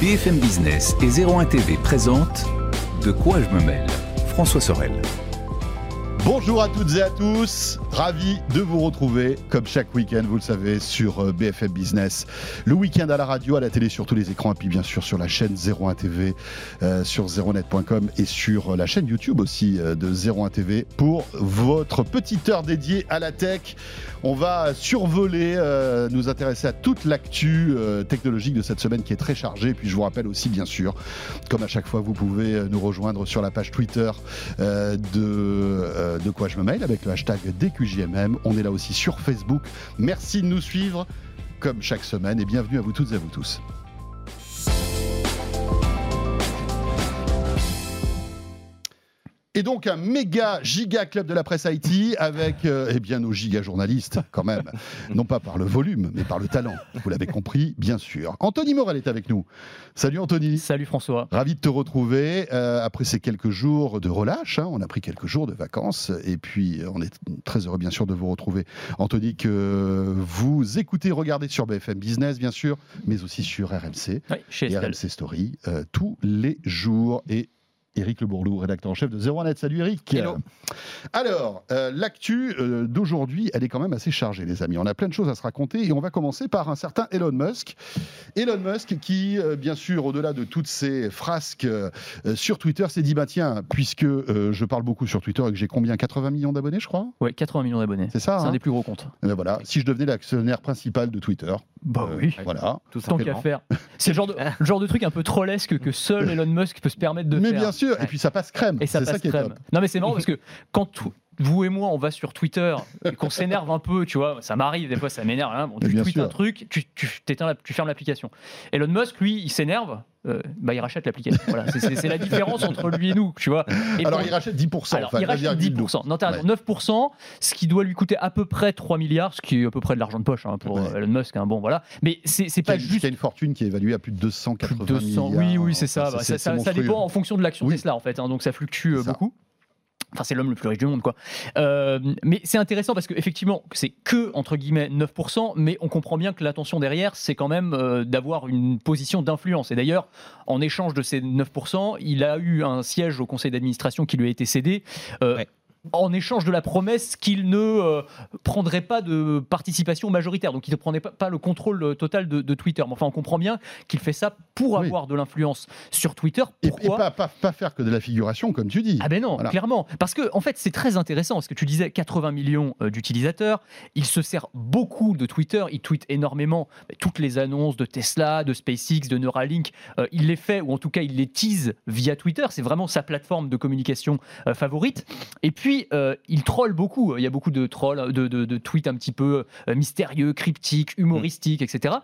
BFM Business et 01 TV présentent De quoi je me mêle François Sorel. Bonjour à toutes et à tous, ravi de vous retrouver comme chaque week-end, vous le savez, sur euh, BFM Business. Le week-end à la radio, à la télé, sur tous les écrans, et puis bien sûr sur la chaîne 01 TV, euh, sur 01net.com et sur la chaîne YouTube aussi euh, de 01 TV pour votre petite heure dédiée à la tech. On va survoler, euh, nous intéresser à toute l'actu euh, technologique de cette semaine qui est très chargée. Puis je vous rappelle aussi, bien sûr, comme à chaque fois, vous pouvez euh, nous rejoindre sur la page Twitter euh, de, euh, de quoi je me mail avec le hashtag DQJMM. On est là aussi sur Facebook. Merci de nous suivre comme chaque semaine et bienvenue à vous toutes et à vous tous. Et donc un méga giga club de la presse IT avec euh, eh bien nos giga journalistes quand même, non pas par le volume mais par le talent. Vous l'avez compris bien sûr. Anthony Morel est avec nous. Salut Anthony. Salut François. Ravi de te retrouver euh, après ces quelques jours de relâche. hein. on a pris quelques jours de vacances et puis on est très heureux bien sûr de vous retrouver. Anthony que vous écoutez, regardez sur BFM Business bien sûr, mais aussi sur RMC Oui, chez et. RMC Story euh, tous les jours et Éric Le Bourlou, rédacteur en chef de 01net. Salut Eric. Hello. Alors, euh, l'actu euh, d'aujourd'hui, elle est quand même assez chargée, les amis. On a plein de choses à se raconter et on va commencer par un certain Elon Musk. Elon Musk qui, euh, bien sûr, au-delà de toutes ces frasques sur Twitter, s'est dit, bah tiens, puisque euh, je parle beaucoup sur Twitter et que j'ai combien 80 millions d'abonnés, je crois? Ouais, 80 millions d'abonnés. C'est ça C'est hein un des plus gros comptes. Eh ben voilà, si je devenais l'actionnaire principal de Twitter, Bah euh, oui. voilà. Tout Tant qu'à faire. C'est le genre, de, le genre de truc un peu trollesque que seul Elon Musk peut se permettre de Mais faire. bien sûr, et puis ça passe crème. Et ça passe est crème. top. Non mais c'est marrant parce que quand tout- vous et moi on va sur Twitter et qu'on s'énerve un peu, tu vois, ça m'arrive des fois, ça m'énerve. hein. Bon, tu tweets sûr. un truc, tu, tu, la- tu fermes l'application. Elon Musk, lui, il s'énerve, euh, bah il rachète l'application. Voilà, c'est- la différence entre lui et nous, tu vois. Et Alors pour- il rachète 10%. Alors, enfin, il rachète 9,2. 10%. Non, Ouais. 9%, ce qui doit lui coûter à peu près 3 milliards, ce qui est à peu près de l'argent de poche hein, pour Ouais. euh, Elon Musk. hein. Bon, voilà. Mais c'est pas juste. qui a une fortune qui est évaluée à plus de plus 280 de 200, milliards. oui, oui, c'est ça. Bah, ça, dépend en fonction de l'action Oui. Tesla, en fait. hein, donc ça fluctue euh, beaucoup. Enfin, c'est l'homme le plus riche du monde, quoi. Euh, mais c'est intéressant parce qu'effectivement, c'est que, entre guillemets, 9%, mais on comprend bien que l'intention derrière, c'est quand même euh, d'avoir une position d'influence. Et d'ailleurs, en échange de ces 9%, il a eu un siège au conseil d'administration qui lui a été cédé. euh. En échange de la promesse qu'il ne euh, prendrait pas de participation majoritaire, donc il ne prenait pas, pas le contrôle euh, total de, de Twitter. Mais enfin, on comprend bien qu'il fait ça pour Oui. avoir de l'influence sur Twitter. Et, et Pourquoi pas, pas, pas faire que de la figuration, comme tu dis. ah ben non, Voilà. clairement. Parce que en fait, c'est très intéressant parce que tu disais 80 millions euh, d'utilisateurs. Il se sert beaucoup de Twitter. Il tweet énormément toutes les annonces de Tesla, de SpaceX, de Neuralink. euh, il les fait ou en tout cas il les tease via Twitter. C'est vraiment sa plateforme de communication euh, favorite. Et puis euh, il troll beaucoup. Il y a beaucoup de trolls, de, tweets un petit peu euh, mystérieux, cryptiques, humoristiques, etc.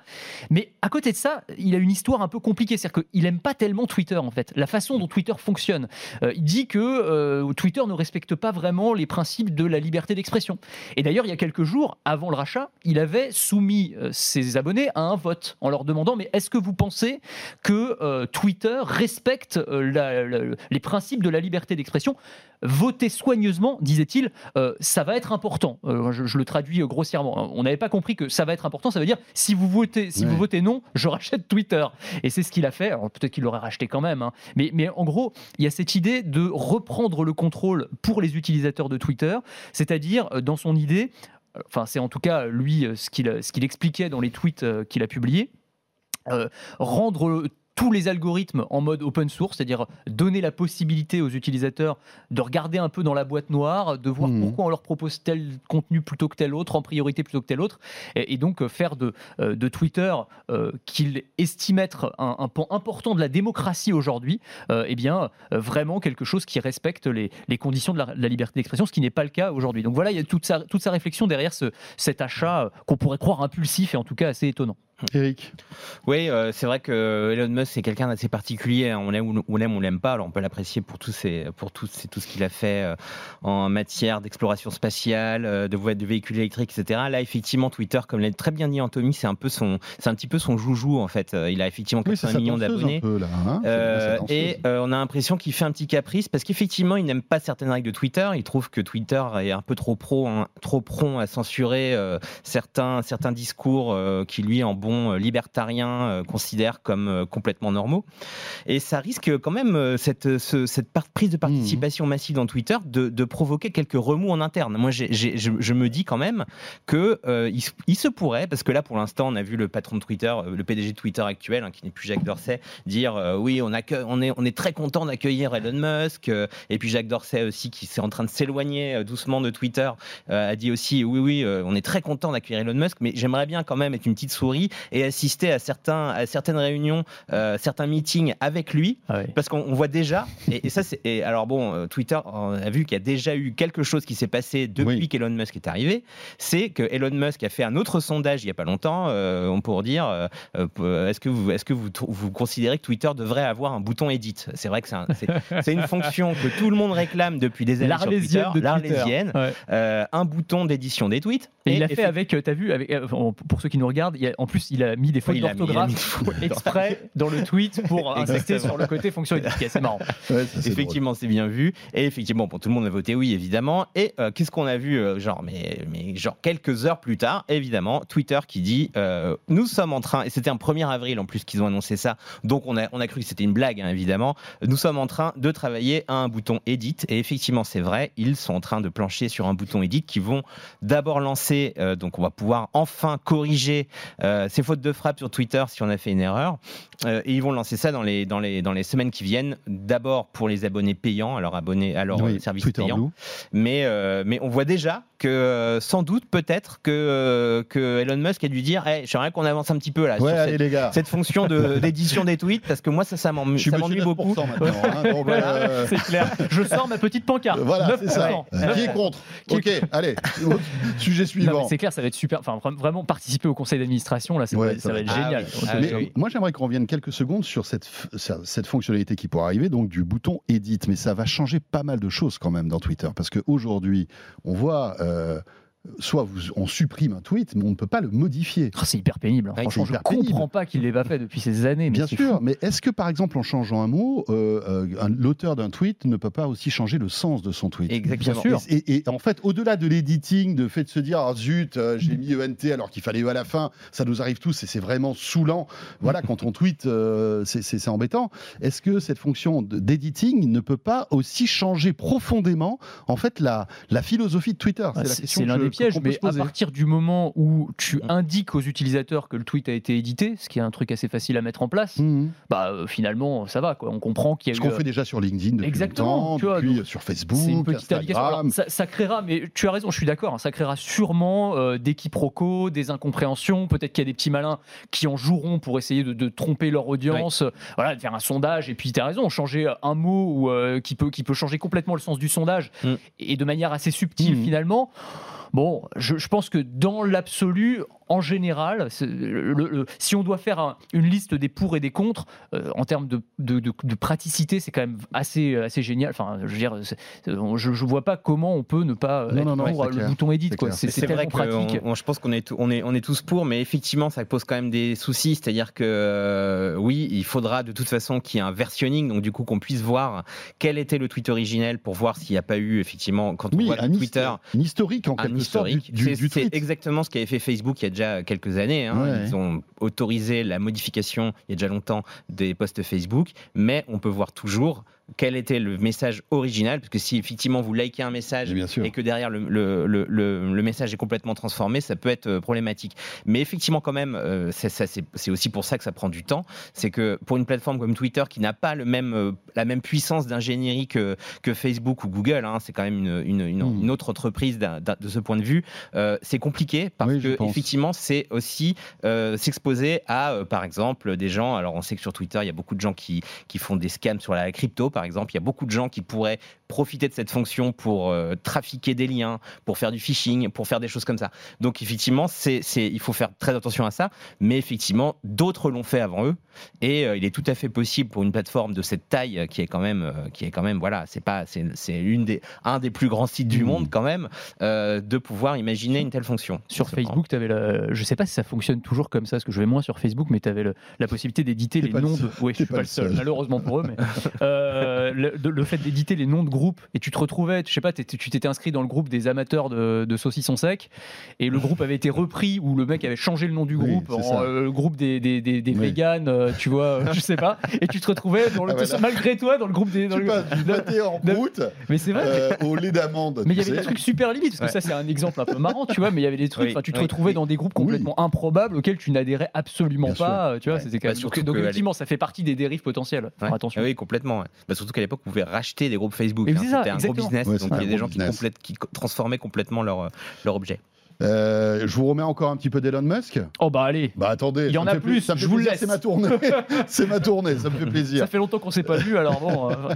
Mais à côté de ça, il a une histoire un peu compliquée. C'est-à-dire qu'il aime pas tellement Twitter en fait. La façon dont Twitter fonctionne. Euh, il dit que Twitter ne respecte pas vraiment les principes de la liberté d'expression. Et d'ailleurs, il y a quelques jours, avant le rachat, il avait soumis ses abonnés à un vote en leur demandant mais est-ce que vous pensez que Twitter respecte les principes de la liberté d'expression? Votez soigneusement, disait-il, euh, ça va être important. Euh, je, je le traduis euh, grossièrement. On n'avait pas compris que ça va être important. Ça veut dire si vous votez, si Ouais. vous votez non, je rachète Twitter. Et c'est ce qu'il a fait. Alors peut-être qu'il l'aurait racheté quand même. hein. Mais, mais en gros, il y a cette idée de reprendre le contrôle pour les utilisateurs de Twitter, c'est-à-dire dans son idée, enfin c'est en tout cas lui ce qu'il expliquait dans les tweets qu'il a publiés, euh, rendre tous les algorithmes en mode open source, c'est-à-dire donner la possibilité aux utilisateurs de regarder un peu dans la boîte noire, de voir Mhm. pourquoi on leur propose tel contenu plutôt que tel autre, en priorité plutôt que tel autre, et, et donc euh, faire de, euh, de Twitter, euh, qu'il estime être un, un pan important de la démocratie aujourd'hui, euh, eh bien vraiment quelque chose qui respecte les, les conditions de la, de la liberté d'expression, ce qui n'est pas le cas aujourd'hui. Donc voilà, il y a toute sa, toute sa réflexion derrière ce, cet achat qu'on pourrait croire impulsif et en tout cas assez étonnant. Eric Oui, euh, c'est vrai que Elon Musk c'est quelqu'un d'assez particulier. hein. On l'aime ou on l'aime, on l'aime pas. Alors on peut l'apprécier pour ses, pour tout, c'est tout ce qu'il a fait euh, en matière d'exploration spatiale, euh, de, vo- de véhicules électriques, etc. Là, effectivement, Twitter, comme l'a très bien dit Anthony, c'est un peu son, c'est un petit peu son joujou en fait. Il a effectivement Oui, c'est 80 sa millions d'abonnés. un peu, là, hein. Et on a l'impression qu'il fait un petit caprice parce qu'effectivement, il n'aime pas certaines règles de Twitter. Il trouve que Twitter est un peu trop pro, hein, trop prompt à censurer certains, certains discours qui lui en bon libertarien considère comme complètement normaux. Et ça risque quand même cette, cette prise de participation massive dans Twitter de, provoquer quelques remous en interne. Moi, je, me dis quand même que il, se pourrait, parce que là, pour l'instant, on a vu le patron de Twitter, le PDG de Twitter actuel, hein, qui n'est plus Jacques Dorsey, dire oui, on, on, est, on est très content d'accueillir Elon Musk. et puis Jacques Dorsey aussi, qui s'est en train de s'éloigner doucement de Twitter, a dit aussi oui, oui, on est très content d'accueillir Elon Musk, mais j'aimerais bien quand même être une petite souris et assister à, certains, à certaines réunions, euh, certains meetings avec lui, ah parce qu'on voit déjà, et, ça c'est, alors bon, euh, Twitter on a vu qu'il y a déjà eu quelque chose qui s'est passé depuis qu'Elon Musk est arrivé, c'est que Elon Musk a fait un autre sondage il y a pas longtemps, euh, on pourrait dire, est-ce que vous, est-ce que vous, vous considérez que Twitter devrait avoir un bouton edit? C'est vrai que c'est, une fonction que tout le monde réclame depuis des années sur Twitter, l'arlésienne, un bouton d'édition des tweets. Et, il l'a fait avec, tu as vu, avec, pour ceux qui nous regardent, il en plus il a mis des fautes d'orthographe exprès dans le tweet pour insister sur le côté fonction efficace. C'est marrant. effectivement, c'est bien vu. Et effectivement, bon, tout le monde a voté oui, évidemment. Et euh, qu'est-ce qu'on a vu, euh, genre, mais, mais genre quelques heures plus tard, évidemment, Twitter qui dit euh, nous sommes en train, et c'était un 1er avril en plus qu'ils ont annoncé ça, donc on a, on a cru que c'était une blague, hein, évidemment. Nous sommes en train de travailler à un bouton edit. Et effectivement, c'est vrai, ils sont en train de plancher sur un bouton edit qui vont d'abord lancer, donc on va pouvoir enfin corriger ces fautes de frappe sur Twitter si on a fait une erreur. Euh, et ils vont lancer ça dans les, dans les, dans les semaines qui viennent. D'abord pour les abonnés payants, alors abonnés à leur service payant. Mais, euh, mais on voit déjà que euh, sans doute peut-être que, que Elon Musk a dû dire hey, j'aimerais qu'on avance un petit peu là sur cette, les gars. cette, fonction d'édition des tweets parce que moi ça, ça m'ennuie beaucoup. Hein, c'est clair. Je sors ma petite pancarte. Voilà, c'est ça. Qui est contre Ok, allez, sujet suivant. C'est clair, ça va être super. Enfin, vraiment participer au conseil d'administration là, ça, va, être génial. Ah moi j'aimerais qu'on revienne quelques secondes sur cette, cette fonctionnalité qui pourrait arriver, donc du bouton Edit. Mais ça va changer pas mal de choses quand même dans Twitter. Parce qu'aujourd'hui, on voit euh, soit on supprime un tweet, mais on ne peut pas le modifier. Ah, c'est hyper pénible. Hein. Franchement, je ne comprends pas qu'il l'ait pas fait depuis ces années. Bien sûr, mais est-ce que par exemple en changeant un mot, euh, euh, l'auteur d'un tweet ne peut pas aussi changer le sens de son tweet? Exactement. Bien sûr. Et, en fait, au-delà de l'editing, de fait de se dire ah, zut, euh, j'ai mis ENT alors qu'il fallait E à la fin, ça nous arrive tous et c'est vraiment saoulant. Voilà, quand on tweet, c'est embêtant. Est-ce que cette fonction d'editing ne peut pas aussi changer profondément en fait la, la philosophie de Twitter? C'est l'un des piège, mais à partir du moment où tu indiques aux utilisateurs que le tweet a été édité, ce qui est un truc assez facile à mettre en place, mm. bah euh, finalement ça va quoi. On comprend qu'il y a ce qu'on fait déjà sur LinkedIn depuis Exactement, longtemps, depuis sur Facebook, une petite Instagram. Ça, ça, créera, mais tu as raison, je suis d'accord, hein, ça créera sûrement euh, des quiproquos, des incompréhensions. Peut-être qu'il y a des petits malins qui en joueront pour essayer de, tromper leur audience, voilà, de faire un sondage. Et puis tu as raison, changer un mot ou, euh, qui peut qui peut changer complètement le sens du sondage mm. et de manière assez subtile finalement. Bon, je, pense que dans l'absolu, en général, si on doit faire une liste des pour et des contre, euh, en termes de, de, praticité, c'est quand même assez, assez génial. Enfin, je veux dire, je ne vois pas comment on peut ne pas non, être pour le bouton edit. C'est vrai pratique. je pense qu'on est, on est, on est tous pour, mais effectivement, ça pose quand même des soucis. C'est-à-dire que euh, oui, il faudra de toute façon qu'il y ait un versionning, donc du coup qu'on puisse voir quel était le tweet originel pour voir s'il n'y a pas eu effectivement quand on voit un Twitter, un historique en quelque sorte C'est exactement ce qu'avait fait Facebook il y a déjà quelques années. Hein. Ils ont autorisé la modification il y a déjà longtemps des posts Facebook, mais on peut voir toujours quel était le message original, parce que si effectivement vous likez un message et que derrière le, le, le, le, message est complètement transformé, ça peut être euh, problématique. Mais effectivement, quand même, euh, c'est aussi pour ça que ça prend du temps. C'est que pour une plateforme comme Twitter qui n'a pas le même, euh, la même puissance d'ingénierie que, que, Facebook ou Google, hein, c'est quand même une, une, une, hmm. autre entreprise de ce point de vue, c'est compliqué parce que effectivement, c'est aussi s'exposer à, par exemple, des gens. Alors, on sait que sur Twitter, il y a beaucoup de gens qui, qui font des scams sur la crypto par exemple. Il y a beaucoup de gens qui pourraient profiter de cette fonction pour euh, trafiquer des liens, pour faire du phishing, pour faire des choses comme ça. Donc effectivement, c'est, il faut faire très attention à ça. Mais effectivement, d'autres l'ont fait avant eux, et euh, il est tout à fait possible pour une plateforme de cette taille euh, qui est quand même, qui est quand même, voilà, c'est pas, c'est, une des, un des plus grands sites du mmh. monde quand même, de pouvoir imaginer une telle fonction. Sur Facebook, tu avais le, je sais pas si ça fonctionne toujours comme ça, parce que je vais moins sur Facebook, mais tu avais la possibilité d'éditer les noms de. Oui, je suis pas, le seul, malheureusement pour eux, mais. euh, le, le fait d'éditer les noms de groupes et tu te retrouvais, je sais pas, tu t'étais inscrit dans le groupe des amateurs de, de saucissons secs et le groupe avait été repris ou le mec avait changé le nom du groupe en ça. euh, le groupe des, des, des, des Oui. véganes, euh, tu vois, je sais pas, et tu te retrouvais dans le, Ah, voilà. malgré toi dans le groupe des. dans Tu le- passes du pâté en croûte mais c'est vrai. euh, au lait d'amande. Mais il y avait des trucs super limites, parce que Ouais. ça c'est un exemple un peu marrant, tu vois, mais il y avait des trucs, Oui, enfin tu te oui, retrouvais oui. dans des groupes complètement improbables auxquels tu n'adhérais absolument Bien pas, tu vois, Ouais. c'était quand Bah, même. Donc, effectivement, ça fait partie des dérives potentielles. Attention. Ah oui, complètement. Bah, surtout qu'à l'époque, on pouvait racheter des groupes Facebook. Hein. C'était un gros business. Ouais, donc il y a des gens qui, transformaient complètement leur, euh, leur objet. Euh, je vous remets encore un petit peu d'Elon Musk. Oh bah allez, Bah attendez, Il y en a plus, ça me je fait vous plaisir, laisse. C'est ma tournée, c'est ma tournée, ça me fait plaisir. ça fait longtemps qu'on s'est pas vu, alors bon. euh,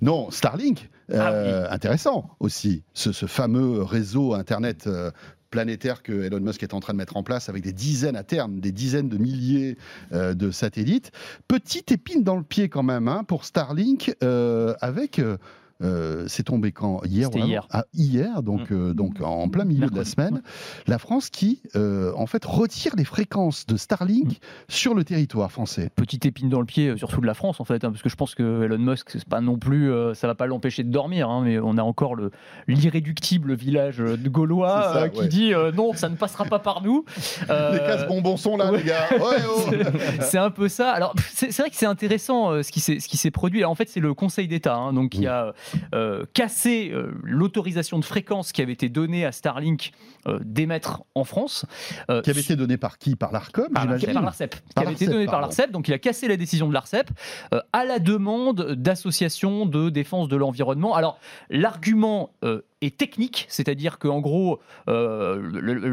Non, Starlink, Ah intéressant aussi, ce, ce fameux réseau Internet euh, planétaire que Elon Musk est en train de mettre en place avec des dizaines à terme, des dizaines de milliers euh, de satellites. Petite épine dans le pied quand même hein, pour Starlink euh, avec... euh, c'est tombé quand hier, avant hier. Ah, hier, donc, euh, donc en plein milieu de la semaine. La France qui, euh, en fait, retire les fréquences de Starlink sur le territoire français. petite épine dans le pied, surtout de la France en fait, hein, parce que je pense que Elon Musk, c'est pas non plus, ça va pas l'empêcher de dormir, hein, mais on a encore le l'irréductible village de Gaulois ça, qui ouais. dit non, ça ne passera pas par nous. Les casse-bonbons sont là, ouais. les gars. Ouais, oh. C'est- c'est un peu ça. Alors, c'est c'est vrai que c'est intéressant ce qui s'est ce qui s'est produit. Alors, en fait, c'est le Conseil d'État hein, donc qui a euh, cassé euh, l'autorisation de fréquence qui avait été donnée à Starlink euh, d'émettre en France. qui avait été donné par qui? Par l'ARCOM, par l'ARCEP, qui avait été l'ARCEP, donné par l'ARCEP. Donc, il a cassé la décision de l'ARCEP à la demande d'associations de défense de l'environnement. Alors, l'argument est technique, c'est-à-dire qu'en gros, euh,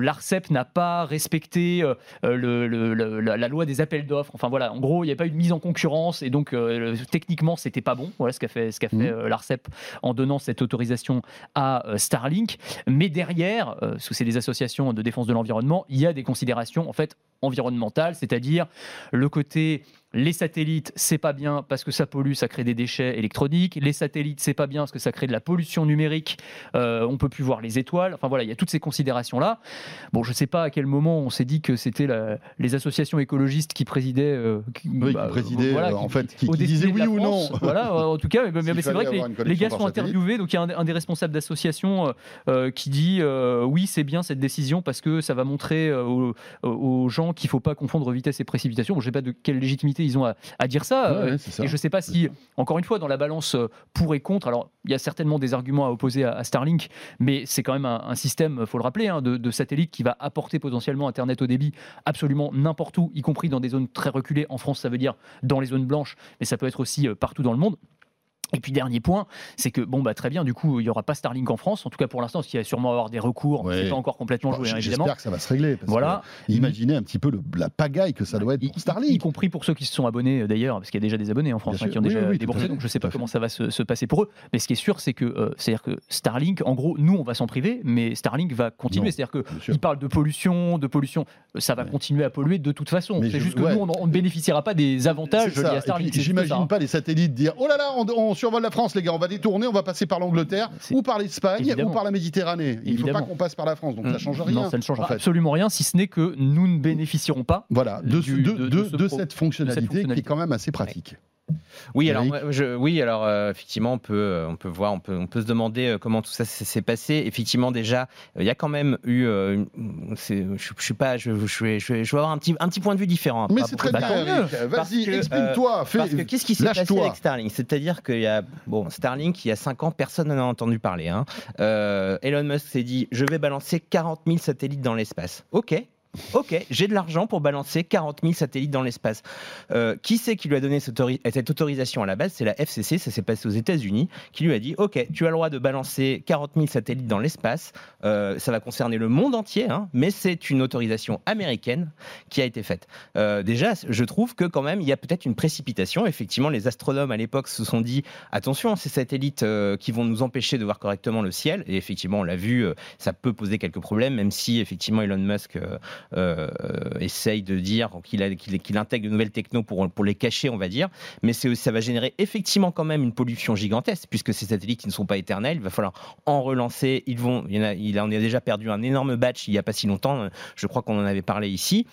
l'ARCEP n'a pas respecté euh, le- le- le- la, la loi des appels d'offres. Enfin voilà, en gros, il n'y a pas eu de mise en concurrence et donc euh, techniquement, c'était pas bon. Voilà ce qu'a fait, ce qu'a fait euh, l'ARCEP en donnant cette autorisation à Starlink. Mais derrière, que c'est des associations de défense de l'environnement, il y a des considérations en fait environnementales, c'est-à-dire le côté les satellites, c'est pas bien parce que ça pollue, ça crée des déchets électroniques. Les satellites, c'est pas bien parce que ça crée de la pollution numérique. Euh, on peut plus voir les étoiles. Enfin voilà, il y a toutes ces considérations-là. Bon, je sais pas à quel moment on s'est dit que c'était les associations écologistes qui présidaient, euh, qui, Oui, bah, qui présidaient, voilà, euh, qui- en fait, qui, qui disaient oui ou France. non. Voilà, en tout cas, mais, c'est vrai que les, gars sont interviewés. Donc il y a un, un des responsables d'association euh, qui dit oui, c'est bien cette décision parce que ça va montrer aux, aux gens qu'il faut pas confondre vitesse et précipitation. Bon, je sais pas de quelle légitimité ils ont à, à dire ça. Ouais, euh, ouais, ça. et je ne sais pas si, encore une fois, dans la balance euh, pour et contre, alors il y a certainement des arguments à opposer à, à Starlink, mais c'est quand même un, un système, faut le rappeler, hein, de, de satellite qui va apporter potentiellement Internet au débit absolument n'importe où, y compris dans des zones très reculées. En France, ça veut dire dans les zones blanches, mais ça peut être aussi euh, partout dans le monde. Et puis dernier point, c'est que bon bah très bien, du coup il y aura pas Starlink en France, en tout cas pour l'instant, parce qu'il va sûrement avoir des recours, Ouais. c'est pas encore complètement joué hein, J'espère que ça va se régler. parce Voilà, que imaginez un petit peu le- la pagaille que ça doit être y, pour y Starlink. compris pour ceux qui se sont abonnés euh, d'ailleurs, parce qu'il y a déjà des abonnés en France hein, qui ont Oui, déjà oui, déboursé, donc je sais pas comment ça va se, se passer pour eux. Mais ce qui est sûr, c'est que euh, c'est-à-dire que Starlink, en gros, nous on va s'en priver, mais Starlink va continuer. C'est-à-dire que bien sûr. il parle de pollution, de pollution, ça va Ouais. continuer à polluer de toute façon. C'est juste que ouais. nous on, ne bénéficiera pas des avantages liés à Starlink. J'imagine hein. pas les satellites dire oh là là, on survole la France, les gars, on va détourner, on va passer par l'Angleterre ou par l'Espagne ou par la Méditerranée. Il ne faut pas qu'on passe par la France, donc ça change rien. Non, ça ne en fait. absolument rien, si ce n'est que nous ne bénéficierons pas. Voilà, de, du- de- de- de- de ce de pro- cette fonctionnalité qui est quand même assez pratique. Oui, alors, je, oui, alors euh, effectivement, on peut, euh, on peut voir, on peut, on peut se demander euh, comment tout ça s'est passé. Effectivement, déjà, euh, il y a quand même eu, euh, je, je suis pas, je, je, vais, je vais- je vais avoir un petit, un petit point de vue différent. Mais par c'est très bien, Vas-y, que qu'est-ce qui s'est passé avec Starlink? C'est-à-dire qu'il y a bon Starlink, il y a 5 ans, personne n'en a entendu parler. hein. Elon Musk s'est dit je vais balancer 40 000 satellites dans l'espace. Ok. Ok, j'ai de l'argent pour balancer 40 000 satellites dans l'espace. Euh, qui c'est qui lui a donné cette, autori- cette autorisation à la base? C'est la FCC, ça s'est passé aux États-Unis, qui lui a dit Ok, tu as le droit de balancer 40 000 satellites dans l'espace. Euh, ça va concerner le monde entier, hein, mais c'est une autorisation américaine qui a été faite. Euh, déjà, je trouve que quand même, il y a peut-être une précipitation. Effectivement, les astronomes à l'époque se sont dit attention, ces satellites qui vont nous empêcher de voir correctement le ciel. Et effectivement, on l'a vu, ça peut poser quelques problèmes, même si effectivement Elon Musk essaye de dire qu'il intègre de nouvelles technos pour, les cacher, on va dire. Mais ça va générer effectivement quand même une pollution gigantesque, puisque ces satellites qui ne sont pas éternels, il va falloir en relancer. Ils il, en a, il en a déjà perdu un énorme batch il n'y a pas si longtemps. Je crois qu'on en avait parlé ici.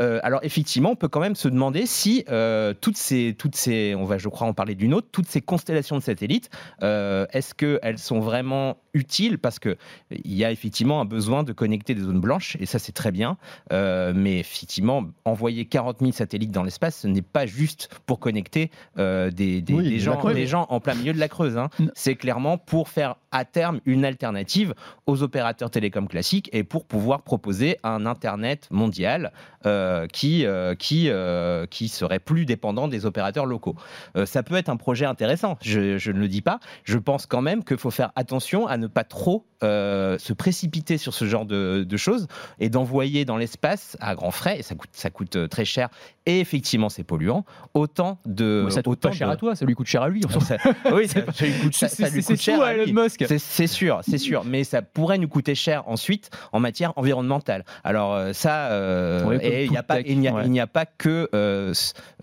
Euh, alors effectivement, on peut quand même se demander si euh, toutes ces, toutes ces, on va, je crois en parler d'une autre, toutes ces constellations de satellites, euh, est-ce qu'elles sont vraiment utiles? Parce que il y a effectivement un besoin de connecter des zones blanches, et ça c'est très bien. Mais effectivement, envoyer 40 000 satellites dans l'espace, ce n'est pas juste pour connecter des, des- Oui, des mais gens, des gens en plein milieu de la Creuse. hein. C'est clairement pour faire à terme une alternative aux opérateurs télécoms classiques et pour pouvoir proposer un Internet mondial euh, qui, euh, qui, euh, qui serait plus dépendant des opérateurs locaux. Euh, ça peut être un projet intéressant, je, je ne le dis pas. Je pense quand même qu'il faut faire attention à ne pas trop euh, se précipiter sur ce genre de, de choses et d'envoyer dans l'espace à grands frais, et ça coûte, ça coûte euh, très cher, et effectivement c'est polluant, autant de... Ça te coûte autant pas cher de- à toi, ça lui coûte cher à lui. on fout. Ça- oui, ça, ça lui coûte, ça- lui cher à. Elon Musk. C'est- sûr, c'est sûr, mais ça pourrait nous coûter cher ensuite en matière environnementale. Alors euh, ça, euh, et il n'y a pas, tech, il n'y a, ouais. il n'y a pas que euh,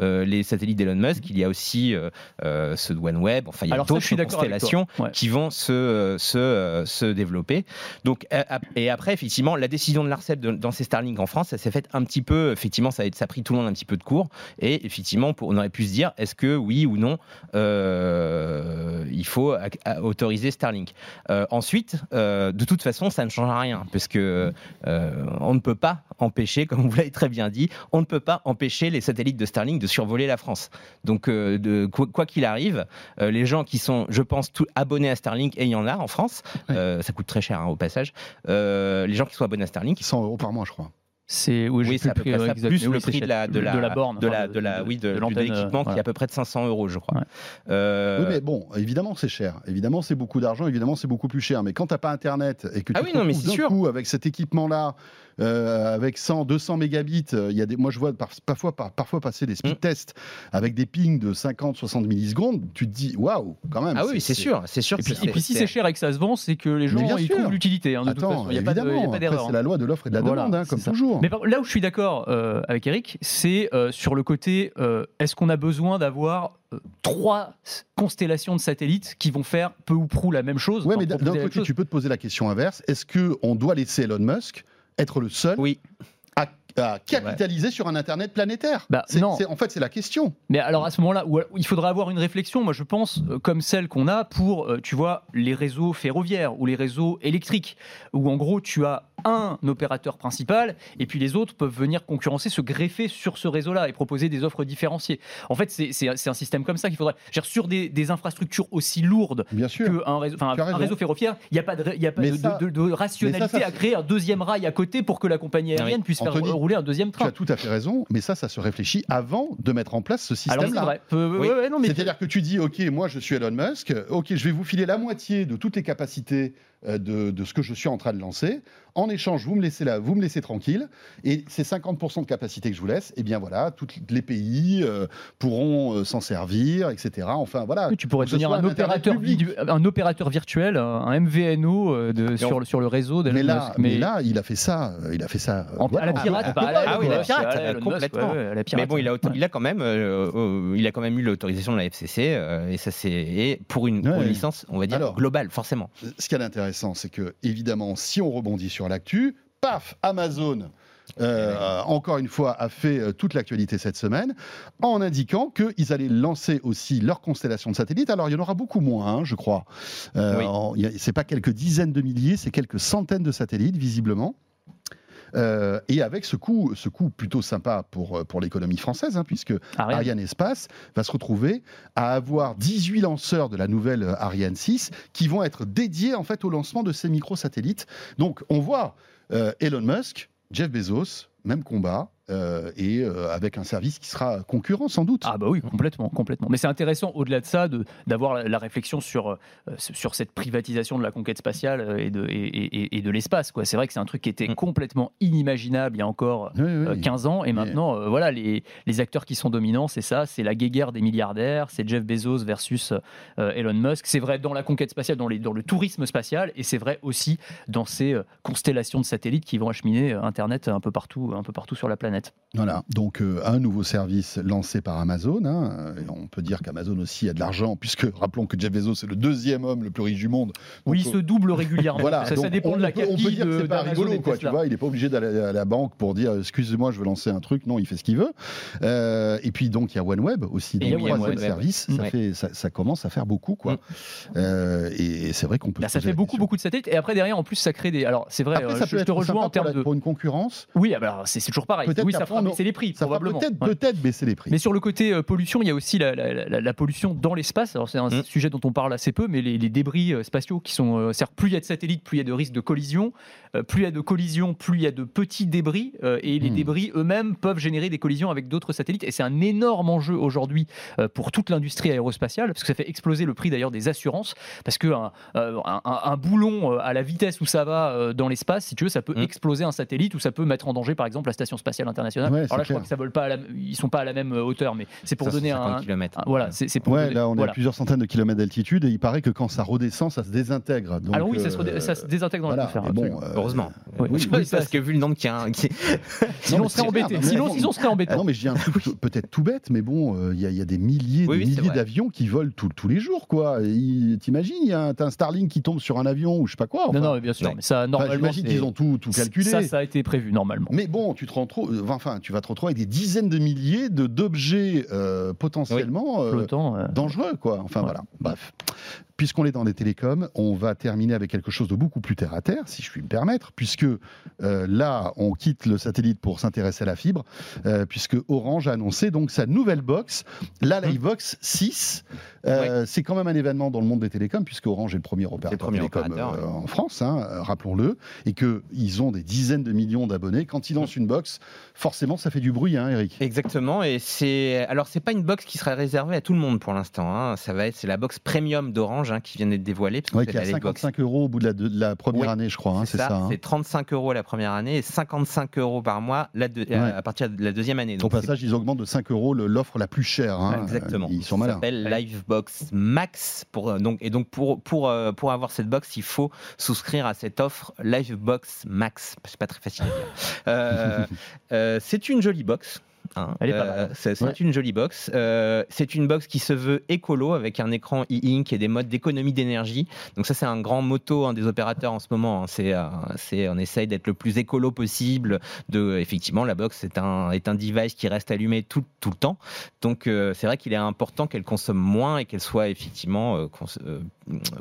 euh, les satellites d'Elon Musk, il y a aussi euh, euh, ceux de OneWeb. Enfin, il y a Alors d'autres constellations Ouais. qui vont se, se, se développer. Donc, et après, effectivement, la décision de l'ARCEP de lancer Starlink en France, ça s'est fait un petit peu, effectivement, ça a, ça a pris tout le monde un petit peu de court. Et effectivement, on aurait pu se dire, est-ce que oui ou non, il faut a- autoriser Starlink? Ensuite, de toute façon, ça ne changera rien, parce que on ne peut pas empêcher, comme vous l'avez très bien dit, on ne peut pas empêcher les satellites de Starlink de survoler la France. Donc, euh, de, quoi qu'il arrive, euh, les gens qui sont, je pense, tout, abonnés à Starlink, et il y en a en France, Ouais. euh, ça coûte très cher hein, au passage, euh, les gens qui sont abonnés à Starlink, 100 euros par mois, je crois. C'est oui, oui, plus le prix, près ça, exact, plus mais oui, le c'est prix de la, de la, de la borne, de la, de la, oui, de, de de l'antenne, l'équipement qui est à peu près de 500 euros, je crois. Ouais. Euh, Oui, mais bon, évidemment, c'est cher. Évidemment, c'est beaucoup d'argent. Évidemment, c'est beaucoup plus cher. Mais quand t'as pas Internet et que Ah tu oui, te non, mais retrouves c'est d'un sûr. coup avec cet équipement-là, euh, avec 100, 200 mégabits, euh, il y a des, moi je vois par- parfois, par- parfois passer des speed Mm. tests avec des pings de 50, 60 millisecondes. Tu te dis, waouh, quand même. Ah oui, c'est sûr, c'est sûr. Et puis, c'est- et puis si c'est cher et que ça se vend, c'est que les gens trouvent l'utilité. hein, Attends, façon. Il n'y a pas de- il y a évidemment. pas Après, d'erreur. c'est hein. la loi de l'offre et de la Voilà, demande, hein, comme ça. toujours. Mais là où je suis d'accord euh, avec Eric, c'est euh, sur le côté euh, est-ce qu'on a besoin d'avoir trois constellations de satellites qui vont faire peu ou prou la même chose enfin, mais d'un côté, tu peux te poser la question inverse. Est-ce que on doit laisser Elon Musk être le seul Oui. À, capitaliser sur un Internet planétaire Bah, C'est- non. c'est- En fait, c'est la question. Mais alors à ce moment-là, il faudra avoir une réflexion, moi je pense, euh, comme celle qu'on a pour, euh, tu vois, les réseaux ferroviaires ou les réseaux électriques, où en gros tu as un opérateur principal et puis les autres peuvent venir concurrencer, se greffer sur ce réseau-là et proposer des offres différenciées. En fait, c'est c'est- c'est un système comme ça qu'il faudrait. Dire, Sur des, des infrastructures aussi lourdes Bien sûr. qu'un réseau, un réseau ferroviaire, il n'y a pas, de, il y a pas Mais de, ça- de- de rationalité mais ça, ça, à créer un deuxième rail à côté pour que la compagnie Ah oui. aérienne puisse Anthony, faire rouler un deuxième Tu train. as tout à fait raison, mais ça, ça se réfléchit avant de mettre en place ce c'est système-là. Oui. ouais, ouais, mais C'est-à-dire que tu dis, OK, moi je suis Elon Musk, OK, je vais vous filer la moitié de toutes les capacités euh, de, de ce que je suis en train de lancer. En échange, vous me laissez là, vous me laissez tranquille. Et ces 50% de capacité que je vous laisse, eh bien voilà, tous les pays euh, pourront euh, s'en servir, etc. Enfin voilà. Oui, tu pourrais devenir un opérateur, un virtuel, un MVNO euh, de, sur, le, sur le réseau Mais là, Musk. mais là, il a fait ça. euh, Il a fait ça. euh, en- voilà. à la pirate, Ah, bah, à la- Ah oui, la pirate, complètement. ouais, ouais, à la pirate. Mais bon, il a, auto- Ouais. il a quand même, euh, euh, il a quand même eu l'autorisation de la FCC euh, et ça c'est pour une, pour Ouais. une licence, on va dire Alors. globale, forcément. ce qui est intéressant, c'est que, évidemment, si on rebondit sur l'actu, paf, Amazon. euh, encore une fois, a fait euh, toute l'actualité cette semaine en indiquant qu'ils allaient lancer aussi leur constellation de satellites. Alors, il y en aura beaucoup moins, hein, je crois. Euh, Oui. c'est pas quelques dizaines de milliers, c'est quelques centaines de satellites, visiblement. Euh, et avec ce coût, ce coût plutôt sympa pour, euh, pour l'économie française, hein, puisque Ariane. Ariane Espace va se retrouver à avoir 18 lanceurs de la nouvelle euh, Ariane 6 qui vont être dédiés en fait au lancement de ces microsatellites. Donc on voit euh, Elon Musk, Jeff Bezos, même combat, euh, et euh, avec un service qui sera concurrent sans doute. Ah bah oui, complètement, complètement. Mais c'est intéressant au-delà de ça de- d'avoir la, la réflexion sur, euh, sur cette privatisation de la conquête spatiale et de, et, et- et de l'espace. C'est vrai que c'est un truc qui était Mm. complètement inimaginable il y a encore Oui, oui, euh, oui. 15 ans. Et maintenant, voilà, les, les acteurs qui sont dominants, c'est ça, c'est la guéguerre des milliardaires, c'est Jeff Bezos versus Elon Musk. C'est vrai dans la conquête spatiale, dans, les, dans le tourisme spatial, et c'est vrai aussi dans ces constellations de satellites qui vont acheminer Internet un peu partout, un peu partout sur la planète. Voilà, donc euh, un nouveau service lancé par Amazon. hein, euh, on peut dire qu'Amazon aussi a de l'argent, puisque rappelons que Jeff Bezos est le deuxième homme le plus riche du monde. oui, il se double régulièrement. Voilà, ça, ça dépend on, de la on peut dire que c'est pas rigolo, quoi. Tu vois, il n'est pas obligé d'aller à la banque pour dire excusez-moi, je veux lancer un truc. Non, il fait ce qu'il veut. Euh, et puis donc il y a OneWeb aussi, donc troisième service. Ça, Ouais. fait, ça, ça commence à faire beaucoup, quoi. Mm. Euh, et c'est vrai qu'on peut. Bah, ça fait beaucoup, beaucoup de satellites. Et après, derrière, en plus, ça crée des. Alors, c'est vrai, Après, euh, ça je, peut je te rejoins en termes de. pour une concurrence. Oui, ah bah, c'est toujours pareil. Peut-être Oui, ça fera on- baisser les prix, Ça probablement. peut-être Ouais. baisser les prix. Mais sur le côté euh, pollution, il y a aussi la, la- la- la pollution dans l'espace. Alors c'est un Mm. sujet dont on parle assez peu, mais les, les débris euh, spatiaux qui sont, euh, c'est-à-dire plus il y a de satellites, plus il y a de risques de collision. Euh, plus il y a de collisions, plus il y a de petits débris. euh, et les Mm. débris eux-mêmes peuvent générer des collisions avec d'autres satellites. Et c'est un énorme enjeu aujourd'hui euh, pour toute l'industrie aérospatiale, parce que ça fait exploser le prix d'ailleurs des assurances. Parce que un, euh, un- un- un boulon euh, à la vitesse où ça va euh, dans l'espace, si tu veux, ça peut Mm. exploser un satellite ou ça peut mettre en danger, par exemple, la station spatiale internationale. Ouais, Alors là, je crois que ça vole pas, à la- ils sont pas à la même euh, hauteur, mais c'est pour donner un, km. un- voilà, c'est pour Ouais, donner- là on est voilà. à plusieurs centaines de kilomètres d'altitude et il paraît que quand ça redescend, ça se désintègre. Donc, Alors oui, ça se, redé- euh, ça se désintègre dans voilà. l'atmosphère. Bon, euh, Heureusement. Oui, oui, oui, ça, parce que vu le nombre qu'il y a, qui- sinon on serait c'est embêté. Sinon, on serait embêté. Ah non, mais je dis un truc peut-être tout bête, mais bon, il y, a- des milliers, milliers d'avions qui volent tous les jours, quoi. T'imagines, il y a un, Starlink qui tombe sur un avion ou je sais pas quoi. non, non, mais bien sûr. Mais ça, Enfin, normalement, J'imagine qu'ils ont tout, tout calculé. Ça, ça a été prévu normalement. Mais bon, tu te retrouves, euh, enfin, tu vas te retrouver avec des dizaines de milliers de d'objets euh, potentiellement euh, euh, dangereux, quoi. Enfin Ouais. voilà. Bref. Puisqu'on est dans les télécoms, on va terminer avec quelque chose de beaucoup plus terre à terre, si je puis me permettre, puisque euh, là, on quitte le satellite pour s'intéresser à la fibre, euh, puisque Orange a annoncé donc sa nouvelle box, la Mmh. Livebox 6. Euh, C'est quand même un événement dans le monde des télécoms, puisque Orange est le premier opérateur premier télécom opérateur, en France, hein, rappelons-le, et qu'ils ont des dizaines de millions d'abonnés. Quand ils lancent une box, forcément, ça fait du bruit, hein, Eric. Exactement, et c'est alors c'est pas une box qui sera réservée à tout le monde pour l'instant. hein. Ça va être c'est la box premium d'Orange hein, qui vient d'être dévoilée. parce Ouais, qui est à la Livebox. 55 euros au bout de la, de la première Oui, année, je crois. hein, C'est ça, ça. hein. c'est 35 euros la première année et 55 euros par mois la Ouais. à partir de la deuxième année. Au Donc c'est- passage, ils augmentent de 5 euros l'offre la plus chère. hein. Exactement. Ils sont Ça malins. s'appelle Livebox Max. Pour, euh, donc, et donc, pour, pour, euh, pour avoir cette box, il faut souscrire à cette offre Livebox Max. C'est pas très facile à dire. Euh, euh, c'est une jolie box. Hein. Euh, c'est Ouais. une jolie box. Euh, c'est une box qui se veut écolo avec un écran e-ink et des modes d'économie d'énergie. Donc ça, c'est un grand motto hein, des opérateurs en ce moment. hein. C'est, euh, c'est, on essaye d'être le plus écolo possible. De, effectivement, la box est un, est un device qui reste allumé tout, tout le temps. Donc euh, c'est vrai qu'il est important qu'elle consomme moins et qu'elle soit effectivement euh, cons- euh,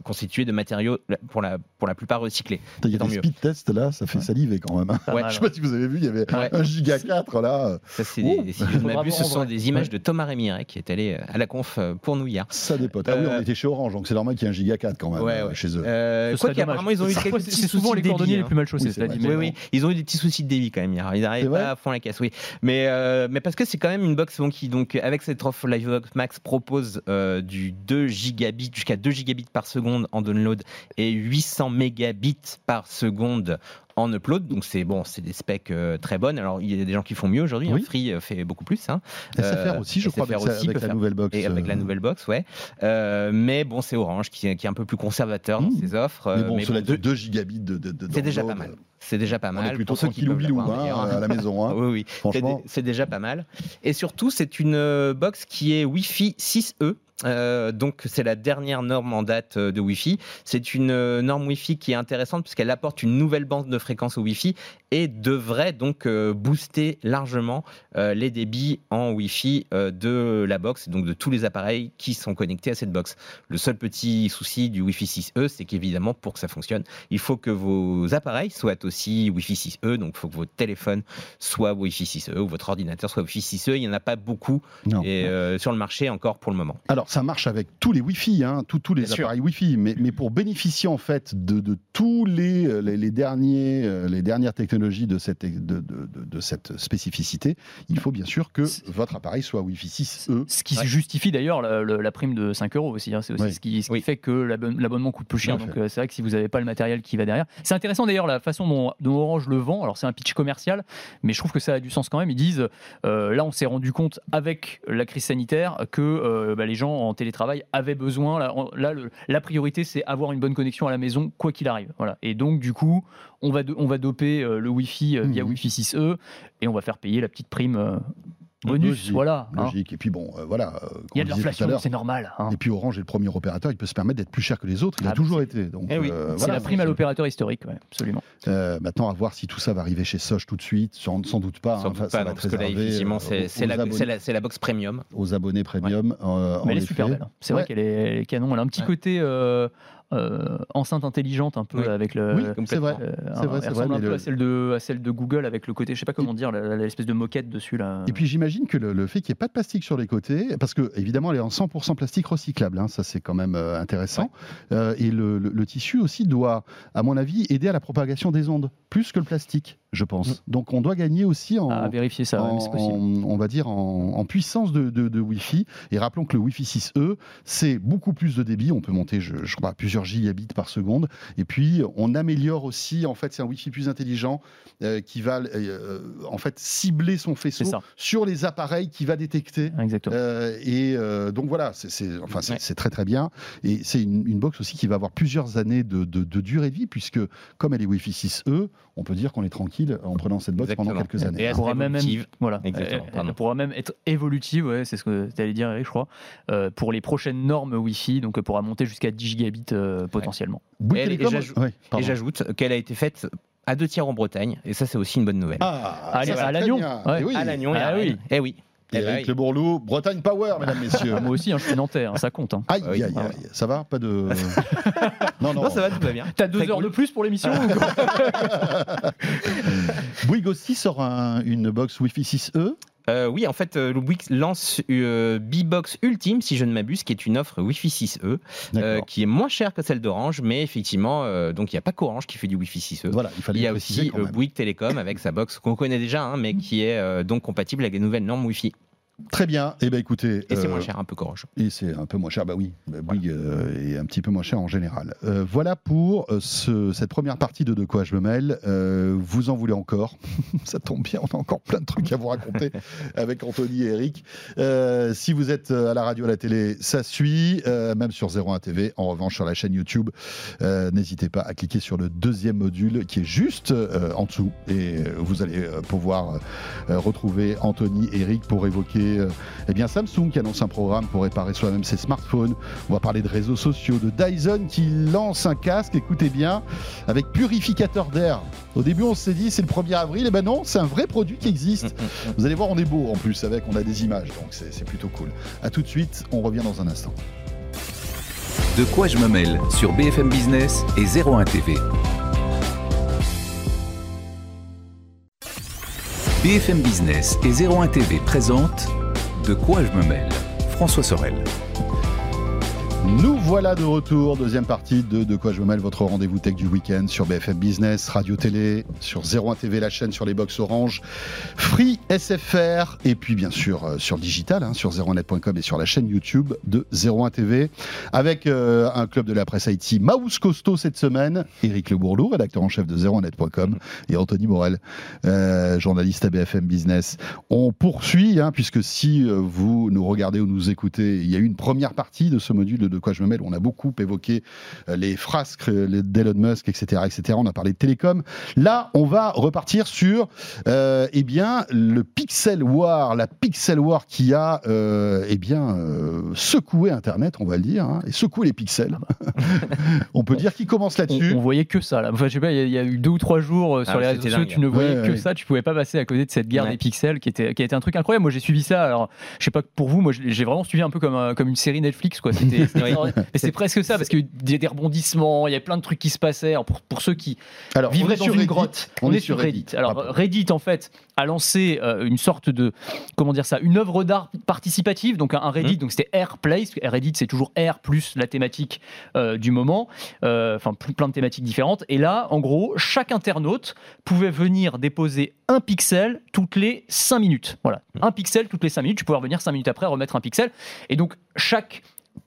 constituée de matériaux pour la, pour la plupart recyclés. Il y a des mieux. speed tests là, ça fait Ouais. saliver quand même. hein. Ouais, Je sais pas si vous avez vu, il y avait Ouais. un giga 4 là. Ça, c'est Si je ne m'abuse, ce sont des images Ouais. de Thomas Rémiret qui est allé euh, à la conf euh, pour nous hier. Ça dépote. Ah oui, Euh, on était chez Orange, donc c'est normal qu'il y ait un giga 4 quand même Ouais, euh, ouais. chez eux. Euh, quoi qu'apparemment, ils ont eu C'est- quelques c'est petits souvent les cordonniers les hein. plus mal chaussés. Oui, c'est cela dit, vrai. mais Oui, ils ont eu des petits soucis de débit quand même hier. Ils vrai pas à fond la caisse, oui. Mais, euh, mais parce que c'est quand même une box qui, donc, avec cette offre Livebox Max, propose euh, du 2 gigabits jusqu'à 2 gigabits par seconde en download et 800 mégabits par seconde en upload. Donc c'est bon, c'est des specs euh, très bonnes. Alors il y a des gens qui font mieux aujourd'hui. hein. Oui. Free euh, fait beaucoup plus. hein. SFR euh, aussi, je crois, SFR avec, sa- aussi avec la faire- nouvelle box. Et avec la euh, nouvelle box, ouais. Euh, mais bon, c'est Orange qui, est- qui est un peu plus conservateur dans Mmh. ses offres. Mais euh, bon, mais cela bon, dit, deux- 2 gigabits de, de, de c'est déjà pas mal. C'est déjà pas On mal. est plutôt pour ceux qui tranquille ou peuvent bilou l'avoir, hein, à la maison. hein. Oui, oui. C'est déjà pas mal. Et surtout, c'est une euh, box qui est Wi-Fi 6E. Euh, donc c'est la dernière norme en date euh, de Wi-Fi. C'est une euh, norme Wi-Fi qui est intéressante puisqu'elle apporte une nouvelle bande de fréquence au Wi-Fi et devrait donc booster largement les débits en Wi-Fi de la box, donc de tous les appareils qui sont connectés à cette box. Le seul petit souci du Wi-Fi 6E, c'est qu'évidemment pour que ça fonctionne, il faut que vos appareils soient aussi Wi-Fi 6E, donc il faut que votre téléphone soit Wi-Fi 6E ou votre ordinateur soit Wi-Fi 6E. Il n'y en a pas beaucoup et, euh, sur le marché encore pour le moment. Alors, ça marche avec tous les Wi-Fi, hein, tous, tous les Bien sûr. appareils Wi-Fi, mais, mais pour bénéficier en fait de, de tous les, euh, les, les derniers, euh, les dernières technologies technologie de cette, de, de- de- de cette spécificité, il faut bien sûr que C'est- votre appareil soit Wi-Fi 6E. Ce qui Ouais. justifie d'ailleurs la, la- la prime de 5 euros aussi. hein. C'est aussi Oui. ce qui, ce qui Oui. fait que l'abonne- l'abonnement coûte plus cher. Donc euh, c'est vrai que si vous n'avez pas le matériel qui va derrière. C'est intéressant d'ailleurs la façon dont, dont Orange le vend. Alors c'est un pitch commercial, mais je trouve que ça a du sens quand même. Ils disent euh, là on s'est rendu compte avec la crise sanitaire que euh, bah, les gens en télétravail avaient besoin. Là, on- là, le- la priorité c'est avoir une bonne connexion à la maison quoi qu'il arrive. Voilà. Et donc du coup on va, do- on va doper euh, le Wi-Fi euh, via Mhm. Wi-Fi 6E et on va faire payer la petite prime euh, bonus. Logique, voilà. hein. Logique. Et puis bon, euh, voilà. euh, Il y a de l'inflation, c'est normal. hein. Et puis Orange est le premier opérateur, il peut se permettre d'être plus cher que les autres. Il Ah, a bah, toujours été. Donc, Eh oui, euh, C'est voilà. la prime à l'opérateur historique, ouais, absolument. Euh, maintenant, à voir si tout ça va arriver chez Soch tout de suite. Sans, sans doute pas. Sans hein. doute ça pas, va parce que là, effectivement, c'est la, box premium. aux abonnés premium. euh, en Mais elle est super belle. C'est vrai qu'elle est, canon. Elle a un petit côté euh, enceinte intelligente, un peu Oui. avec le. Oui, c'est vrai. euh, C'est vrai, elle c'est ressemble vrai, un peu le- à, celle de, à celle de Google avec le côté, je sais pas comment dire, l'espèce de moquette dessus là. Et puis j'imagine que le, le fait qu'il n'y ait pas de plastique sur les côtés, parce que évidemment elle est en 100% plastique recyclable, hein, ça c'est quand même euh, intéressant. Euh, et le, le- le tissu aussi doit, à mon avis, aider à la propagation des ondes, plus que le plastique, je pense. Donc on doit gagner aussi en, à vérifier ça, en- en- on va dire en, en puissance de, de- de Wi-Fi. Et rappelons que le Wi-Fi 6E, c'est beaucoup plus de débit. On peut monter, je, je crois, à plusieurs gigabits par seconde. Et puis, on améliore aussi, en fait, c'est un Wi-Fi plus intelligent euh, qui va, euh, en fait, cibler son faisceau sur les appareils qu'il va détecter. exactement. Euh, et euh, donc voilà, c'est enfin, c'est Ouais. très très bien. Et c'est une, une box aussi qui va avoir plusieurs années de durée de vie, puisque comme elle est Wi-Fi 6E, on peut dire qu'on est tranquille en prenant cette box pendant quelques années. Et elle pourra même, évolutive. voilà, Exactement, elle- elle, pardon. pourra même être évolutive, ouais, c'est ce que tu allais dire, Eric, je crois, euh, pour les prochaines normes Wi-Fi, donc elle pourra monter jusqu'à 10 gigabits euh, potentiellement. Et- j'ajoute- Ouais, qu'elle a été faite à deux tiers en Bretagne, et ça, c'est aussi une bonne nouvelle. Ah, À- ça, à Lannion, ouais. Eh oui. à Lannion et Ah à oui. Eh oui. Eric. Le Bourlou, Bretagne Power, mesdames, messieurs. Moi aussi, hein, je suis nantais, hein, ça compte. hein. Aïe, oui. aïe, aïe. Ça va Pas de. non, non. Non, ça va, tout va bien. T'as deux Très heures cool. de plus pour l'émission ou quoi Bouygues aussi sort un- une box Wi-Fi 6E. Euh, oui, en fait, euh, le Bouygues lance euh, B-Box Ultime, si je ne m'abuse, qui est une offre Wi-Fi 6E, euh, qui est moins chère que celle d'Orange, mais effectivement, donc il n'y a pas qu'Orange qui fait du Wi-Fi 6E. Voilà, il y a aussi. Bouygues Télécom avec sa box qu'on connaît déjà, hein, mais qui est donc compatible avec les nouvelles normes Wi-Fi. Très bien. Eh ben écoutez. Et c'est euh, moins cher un peu qu'Orange. Et c'est un peu moins cher, bah oui, bah, Bouygues euh, est un petit peu moins cher en général. Euh, voilà pour euh, ce- cette première partie de De quoi je me mêle. Euh, vous en voulez encore? Ça tombe bien, on a encore plein de trucs à vous raconter avec Anthony et Eric. Euh, si vous êtes euh, à la radio, à la télé, ça suit, euh, même sur 01 TV. En revanche, sur la chaîne YouTube, euh, n'hésitez pas à cliquer sur le deuxième module qui est juste euh, en dessous et euh, vous allez euh, pouvoir euh, retrouver Anthony et Eric pour évoquer euh, eh bien Samsung qui annonce un programme pour réparer soi-même ses smartphones. On va parler de réseaux sociaux, de Dyson qui lance un casque, écoutez bien, avec purificateur d'air. Au début, on s'est dit c'est le 1er avril, et ben non, c'est un vrai produit qui existe. Vous allez voir, on est beau en plus avec, on a des images, donc c'est c'est plutôt cool. A tout de suite, on revient dans un instant. De quoi je me mêle sur BFM Business et 01 TV. BFM Business et 01 TV présentent De quoi je me mêle? François Sorel. Nous voilà de retour, deuxième partie de De quoi je me mêle, votre rendez-vous tech du week-end sur BFM Business, Radio Télé, sur 01 TV, la chaîne sur les box Orange, Free SFR, et puis bien sûr euh, sur digital, hein, sur 01net.com et sur la chaîne YouTube de 01 TV, avec euh, un club de la presse Haïti, Maus Costo cette semaine, Éric Le Bourlou, rédacteur en chef de 01net.com, et Anthony Morel, euh, journaliste à BFM Business. On poursuit, hein, puisque si vous nous regardez ou nous écoutez, il y a eu une première partie de ce module de De quoi je me mêle. On a beaucoup évoqué euh, les frasques euh, les d'Elon Musk, etc., etc. On a parlé de télécom. Là, on va repartir sur euh, eh bien, le Pixel War, la Pixel War qui a euh, eh bien, euh, secoué Internet, on va le dire, hein, et secoué les pixels. on peut dire qu'il commence on, là-dessus. on voyait que ça là. Enfin, je sais pas, il y, a- il y a eu deux ou trois jours euh, sur Ah, les réseaux sociaux, tu ne voyais Ouais, que ouais. ça, tu pouvais pas passer à côté de cette guerre Ouais. des pixels qui, était, qui a été un truc incroyable. Moi j'ai suivi ça, alors je sais pas pour vous, moi j'ai vraiment suivi un peu comme, un- comme une série Netflix quoi. C'était Et c'est presque ça, parce qu'il y a des rebondissements, il y a plein de trucs qui se passaient. Alors, Pour, pour ceux qui Alors, vivraient dans sur une Reddit. grotte, On est sur Reddit. Reddit. Alors Pardon. Reddit, en fait, a lancé euh, une sorte de, comment dire ça, une œuvre d'art participative, donc un, un Reddit, Mmh. donc c'était Air Place. Reddit, c'est toujours Air plus la thématique euh, du moment, euh, enfin plein de thématiques différentes. Et là, en gros, chaque internaute pouvait venir déposer un pixel toutes les 5 minutes. Voilà, Mmh. un pixel toutes les 5 minutes. Tu pouvais revenir 5 minutes après, remettre un pixel. Et donc, chaque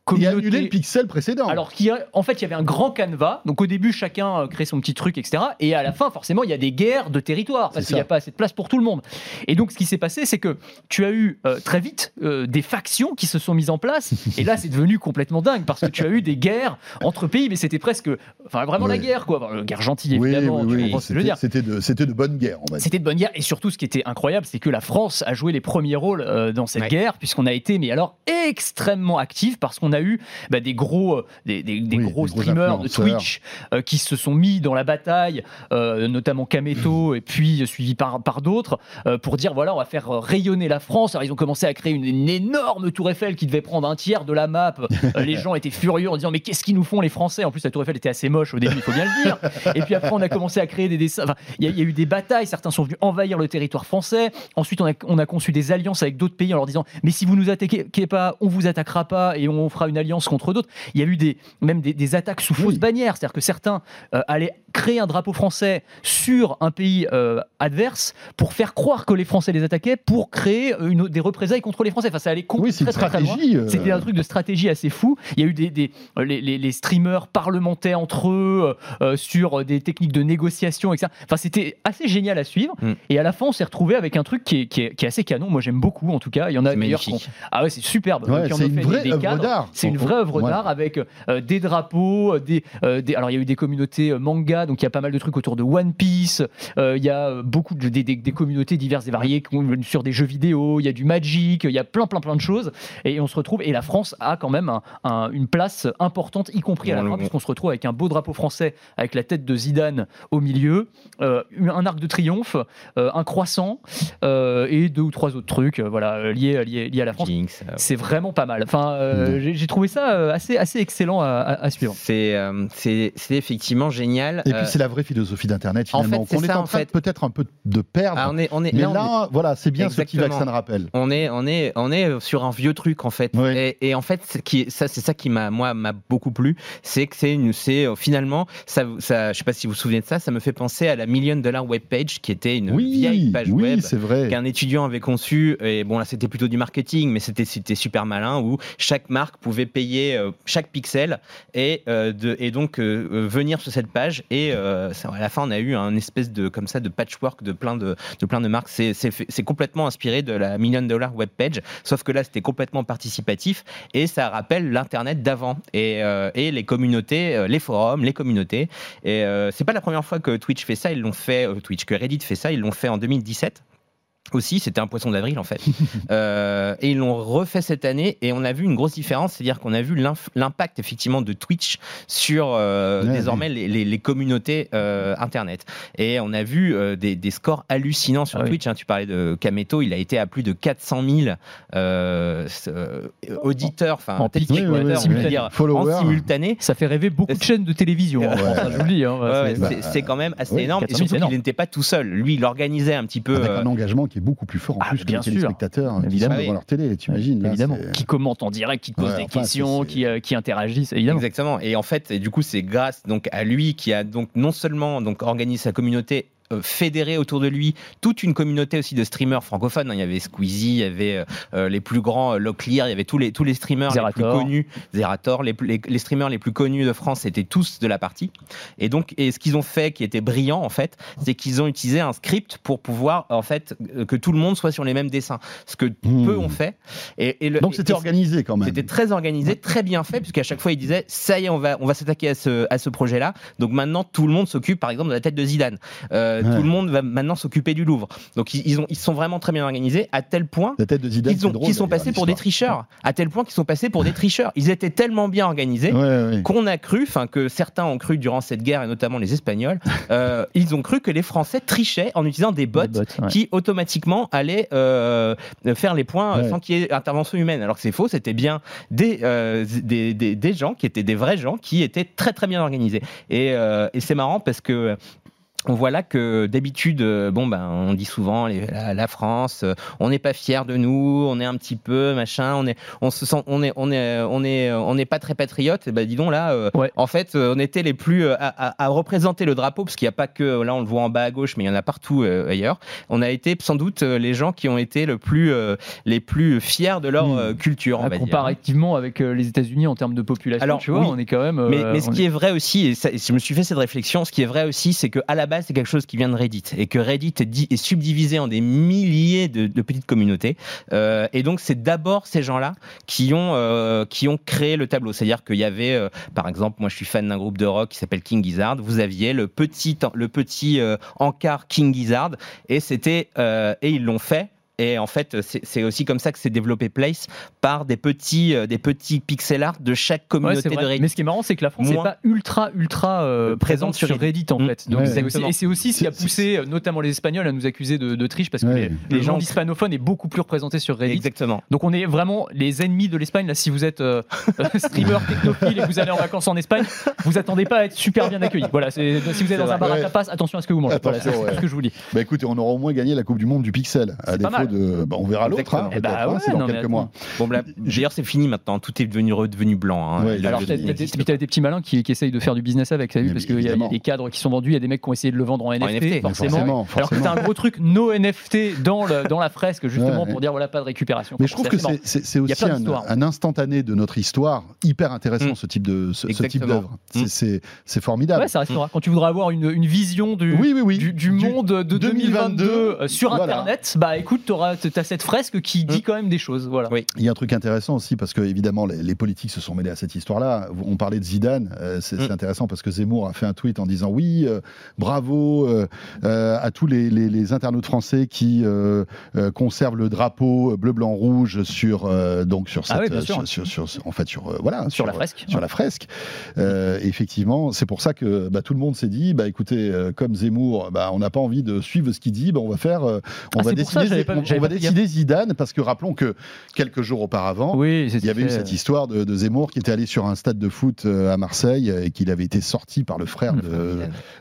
Et communauté... annuler le pixel précédent. Alors qu'il y a- en fait, il y avait un grand canevas. Donc au début, chacun euh, crée son petit truc, etc. Et à la fin, forcément, il y a des guerres de territoire parce qu'il n'y a pas assez de place pour tout le monde. Et donc, ce qui s'est passé, c'est que tu as eu euh, très vite euh, des factions qui se sont mises en place. Et là, c'est devenu complètement dingue parce que tu as eu des guerres entre pays, mais c'était presque, enfin, vraiment la guerre, quoi. Enfin, guerre gentille, évidemment. oui, oui, c'était- dire. C'était de, c'était de bonne guerre, on va dire. C'était de bonne guerre et surtout ce qui était incroyable c'est que la France a joué les premiers rôles euh, dans cette Ouais. guerre puisqu'on a été mais alors extrêmement actif parce qu'on a eu bah, des gros euh, des, des- des Oui, gros des gros streamers de. Twitch euh, qui se sont mis dans la bataille euh, notamment Kameto et puis suivi par, par d'autres euh, pour dire voilà on va faire rayonner la France alors ils ont commencé à créer une, une énorme tour Eiffel qui devait prendre un tiers de la map les gens étaient furieux en disant mais qu'est-ce qu'ils nous font les Français? En plus la tour Eiffel était assez moche au début il faut bien le dire et puis après, on a commencé à créer des dessins. Enfin, il y, a- il y a eu des batailles. Certains sont venus envahir le territoire français. Ensuite, on a, on a conçu des alliances avec d'autres pays en leur disant Mais si vous nous attaquez pas, on vous attaquera pas et on fera une alliance contre d'autres. Il y a eu des, même des, des attaques sous fausse Oui. bannière. C'est-à-dire que certains euh, allaient créer un drapeau français sur un pays euh, adverse pour faire croire que les Français les attaquaient pour créer une, des représailles contre les Français. Enfin, ça allait Oui, très, très, stratégie. euh, C'était un truc de stratégie assez fou. Il y a eu des, des- les, les- les streamers parlementaires entre eux euh, euh, sur des techniques de négociation, etc. Enfin, c'était assez génial à suivre. Mm. Et à la fin, on s'est retrouvé avec un truc qui est, qui est- qui est assez canon. Moi, j'aime beaucoup, en tout cas. Il y en a d'ailleurs. Ah ouais, c'est superbe. Ouais, en une fait vraie des cadres. C'est une vraie œuvre Ouais. d'art avec euh, des drapeaux, euh, des, euh, des- alors il y a eu des communautés euh, manga, donc il y a pas mal de trucs autour de One Piece. euh, il y a beaucoup de des, des- des communautés diverses et variées sur des jeux vidéo. Il y a du Magic, il y a plein plein plein de choses. Et on se retrouve et la France a quand même un- un- une place importante, y compris à la fin, puisqu'on se retrouve avec un beau drapeau français avec la tête de Zidane au milieu, euh, un arc de triomphe, euh, un croissant euh, et deux ou trois autres trucs, euh, voilà, liés, liés, liés à la France. C'est vraiment pas mal. Enfin, euh, Mm. j'ai j'ai trouvé ça euh, assez, assez excellent à, suivre. C'est euh, c'est c'est effectivement génial. Et Euh, puis c'est la vraie philosophie d'Internet en finalement, fait, c'est qu'on est ça, en en train fait. peut-être un peu de perdre. ah, on est on est mais là, là, on est- voilà, c'est bien ce Exactement. vaccin de rappel. on est, on est, on est sur un vieux truc en fait. Oui. Et, et en fait, ce qui ça, c'est ça qui m'a, moi, m'a beaucoup plu, c'est que c'est une, c'est euh, finalement, ça, ça, je sais pas si vous vous souvenez de ça, ça me fait penser à la Million Dollar Web Page, qui était une Oui, vieille page oui, web qu'un étudiant avait conçu. Et bon, là, c'était plutôt du marketing, mais c'était, c'était super malin où chaque marque pouvait payer euh, chaque pixel et, euh, donc euh, venir sur cette page. Et à la fin, on a eu un espèce de patchwork de plein de, marques. C'est, complètement inspiré de la Million Dollar Web Page, sauf que là, c'était complètement participatif et ça rappelle l'internet d'avant et, et les communautés, les forums, les communautés. Et c'est pas la première fois que Twitch fait ça. Ils l'ont fait, Twitch, que Reddit fait ça. Ils l'ont fait en 2017 aussi, c'était un poisson d'avril en fait. Euh, et ils l'ont refait cette année et on a vu une grosse différence, c'est-à-dire qu'on a vu l'impact effectivement de Twitch sur euh, Ouais, désormais les, les- les communautés euh, internet. Et on a vu euh, des, des scores hallucinants sur Ah oui. Twitch. hein. Tu parlais de Kameto, il a été à plus de 400 000 euh, euh, auditeurs, enfin En téléspectateurs, Followers. en simultané. Ça fait rêver beaucoup de chaînes de télévision. hein, Ouais. Hein, je vous le dis. hein. Ouais, ouais, C'est- bah, quand même assez oui, énorme. Et 400 000, surtout qu'il n'était pas tout seul. Lui, il organisait un petit peu. Avec euh, un engagement qui est beaucoup plus fort en Ah, plus que les sûr. téléspectateurs qui sont devant leur télé, tu imagines là, évidemment. Qui commentent en direct, qui te posent Ouais, des enfin, questions, qui, euh, qui interagissent, évidemment. Exactement. Et en fait, et du coup, c'est grâce donc à lui qui a donc non seulement donc organisé sa communauté euh, fédéré autour de lui toute une communauté aussi de streamers francophones. hein. Il y avait Squeezie, il y avait euh, euh, les plus grands Locklear, il y avait tous les tous les streamers les plus connus, Zerator, les, les, les streamers les plus connus de France c'était tous de la partie. Et donc, et ce qu'ils ont fait, qui était brillant en fait, c'est qu'ils ont utilisé un script pour pouvoir en fait que tout le monde soit sur les mêmes dessins. Ce que Hmm. peu ont fait. Et, et le- Donc c'était organisé quand même. c'était très organisé, très bien fait, puisqu'à chaque fois il disait ça y est, on va, on va s'attaquer à ce, à ce projet-là. Donc maintenant tout le monde s'occupe, par exemple, de la tête de Zidane. Euh, euh, Ouais. tout le monde va maintenant s'occuper du Louvre. Donc ils, ils ont, ils sont vraiment très bien organisés à tel point qu'ils ont- sont passés pour des tricheurs. À tel point qu'ils sont passés pour des tricheurs. Ils étaient tellement bien organisés Ouais, ouais. qu'on a cru, enfin que certains ont cru durant cette guerre et notamment les Espagnols, euh, ils ont cru que les Français trichaient en utilisant des bots Des bots, ouais. qui automatiquement allaient euh, faire les points sans qu'il y ait intervention humaine. Alors que c'est faux, c'était bien des, des, des, des gens qui étaient des vrais gens qui étaient très très bien organisés. Et, et c'est marrant parce que on voit là que d'habitude, euh, bon ben, on dit souvent les- la, la France, euh, on n'est pas fier de nous, on est un petit peu machin, on est, on se sent, on est, on est, on est, on n'est pas très patriote. Et ben dis donc là, euh, Ouais. en fait, on était les plus à, à- à représenter le drapeau parce qu'il n'y a pas que là, on le voit en bas à gauche, mais il y en a partout euh, ailleurs. On a été sans doute les gens qui ont été le plus, euh, les plus fiers de leur euh, culture. on Ah, va dire. comparativement avec les États-Unis en termes de population, Alors, tu vois, oui. on est quand même. Mais, mais ce qui est- est vrai aussi, et, ça- et je me suis fait cette réflexion, ce qui est vrai aussi, c'est que à la base, c'est quelque chose qui vient de Reddit et que Reddit est, di- est subdivisé en des milliers de, petites communautés. Euh, et donc, c'est d'abord ces gens-là qui ont euh, qui ont créé le tableau. C'est-à-dire qu'il y avait, euh, par exemple, moi, je suis fan d'un groupe de rock qui s'appelle King Gizzard. Vous aviez le petit le petit encart King Gizzard et c'était et ils l'ont fait. Et en fait, c'est aussi comme ça que s'est développé Place par des petits, euh, des petits pixel art de chaque Ouais, communauté vrai. de Reddit. Mais ce qui est marrant, c'est que la France n'est pas ultra, ultra euh, Euh, présente sur Reddit, en Mm. fait. Donc Ouais, c'est aussi- exactement. et c'est aussi ce qui a poussé notamment les Espagnols à nous accuser de, de triche parce que Ouais. les, les Le gens hispanophones est beaucoup plus représenté sur Reddit. Exactement. Donc on est vraiment les ennemis de l'Espagne. Là, si vous êtes euh, streamer technophile et que vous allez en vacances en Espagne, vous attendez pas à être super bien accueilli. Voilà, si vous êtes dans un bar à Ouais. tapas, attention à ce que vous mangez. Voilà, c'est ouais. ce que je vous dis. Bah écoutez, on aura au moins gagné la Coupe du Monde du pixel. À C'est pas défaut de. bah, on verra l'autre, hein. Eh bah hein, c'est dans non, quelques mois. Bon, bah, d'ailleurs, c'est fini maintenant. Tout est devenu redevenu blanc. hein. Ouais, Alors, t'as des- des, petits malins qui, qui essayent de faire du business avec, Mais parce qu'il y, a- il y a évidemment. des cadres qui sont vendus, il y a des mecs qui ont essayé de le vendre en NFT, NFT, forcément. forcément, Alors que t'as un gros truc no NFT dans, le, dans la fresque, justement, Ouais, pour dire voilà, pas de récupération. Mais je trouve que c'est- c'est c'est aussi un, instantané de notre histoire hyper intéressant, Mm. ce type de ce, ce type Exactement. d'œuvre. C'est- Mm. C'est c'est formidable. Ouais, ça restera. Quand tu voudras avoir une, vision du, monde de 2022, 2022, euh, sur. Internet, bah écoute, t'auras- t'as cette fresque qui dit Mm. quand même des choses. Voilà. Oui. Il y a un truc intéressant aussi parce que évidemment les, les politiques se sont mêlés à cette histoire-là. On parlait de Zidane, euh, c'est Mm. intéressant parce que Zemmour a fait un tweet en disant oui, euh, bravo euh, à tous les, les- les internautes français qui euh, euh, conservent le drapeau bleu blanc rouge sur euh, donc sur cette Ah oui, bien sûr. sur, sur- sur- en fait sur euh, voilà Sur la fresque. sur la fresque. Euh, effectivement, c'est pour ça que bah, tout le monde s'est dit, bah écoutez, euh, comme Zemmour, bah, on n'a pas envie de suivre ce qu'il dit, bah, on va faire, euh, on Ah, va ça, on- on j'avais va décider Zidane, parce que rappelons que quelques jours auparavant, Oui, il y avait eu cette histoire de, de Zemmour qui était allé sur un stade de foot euh, à Marseille et qu'il avait été sorti par le frère de,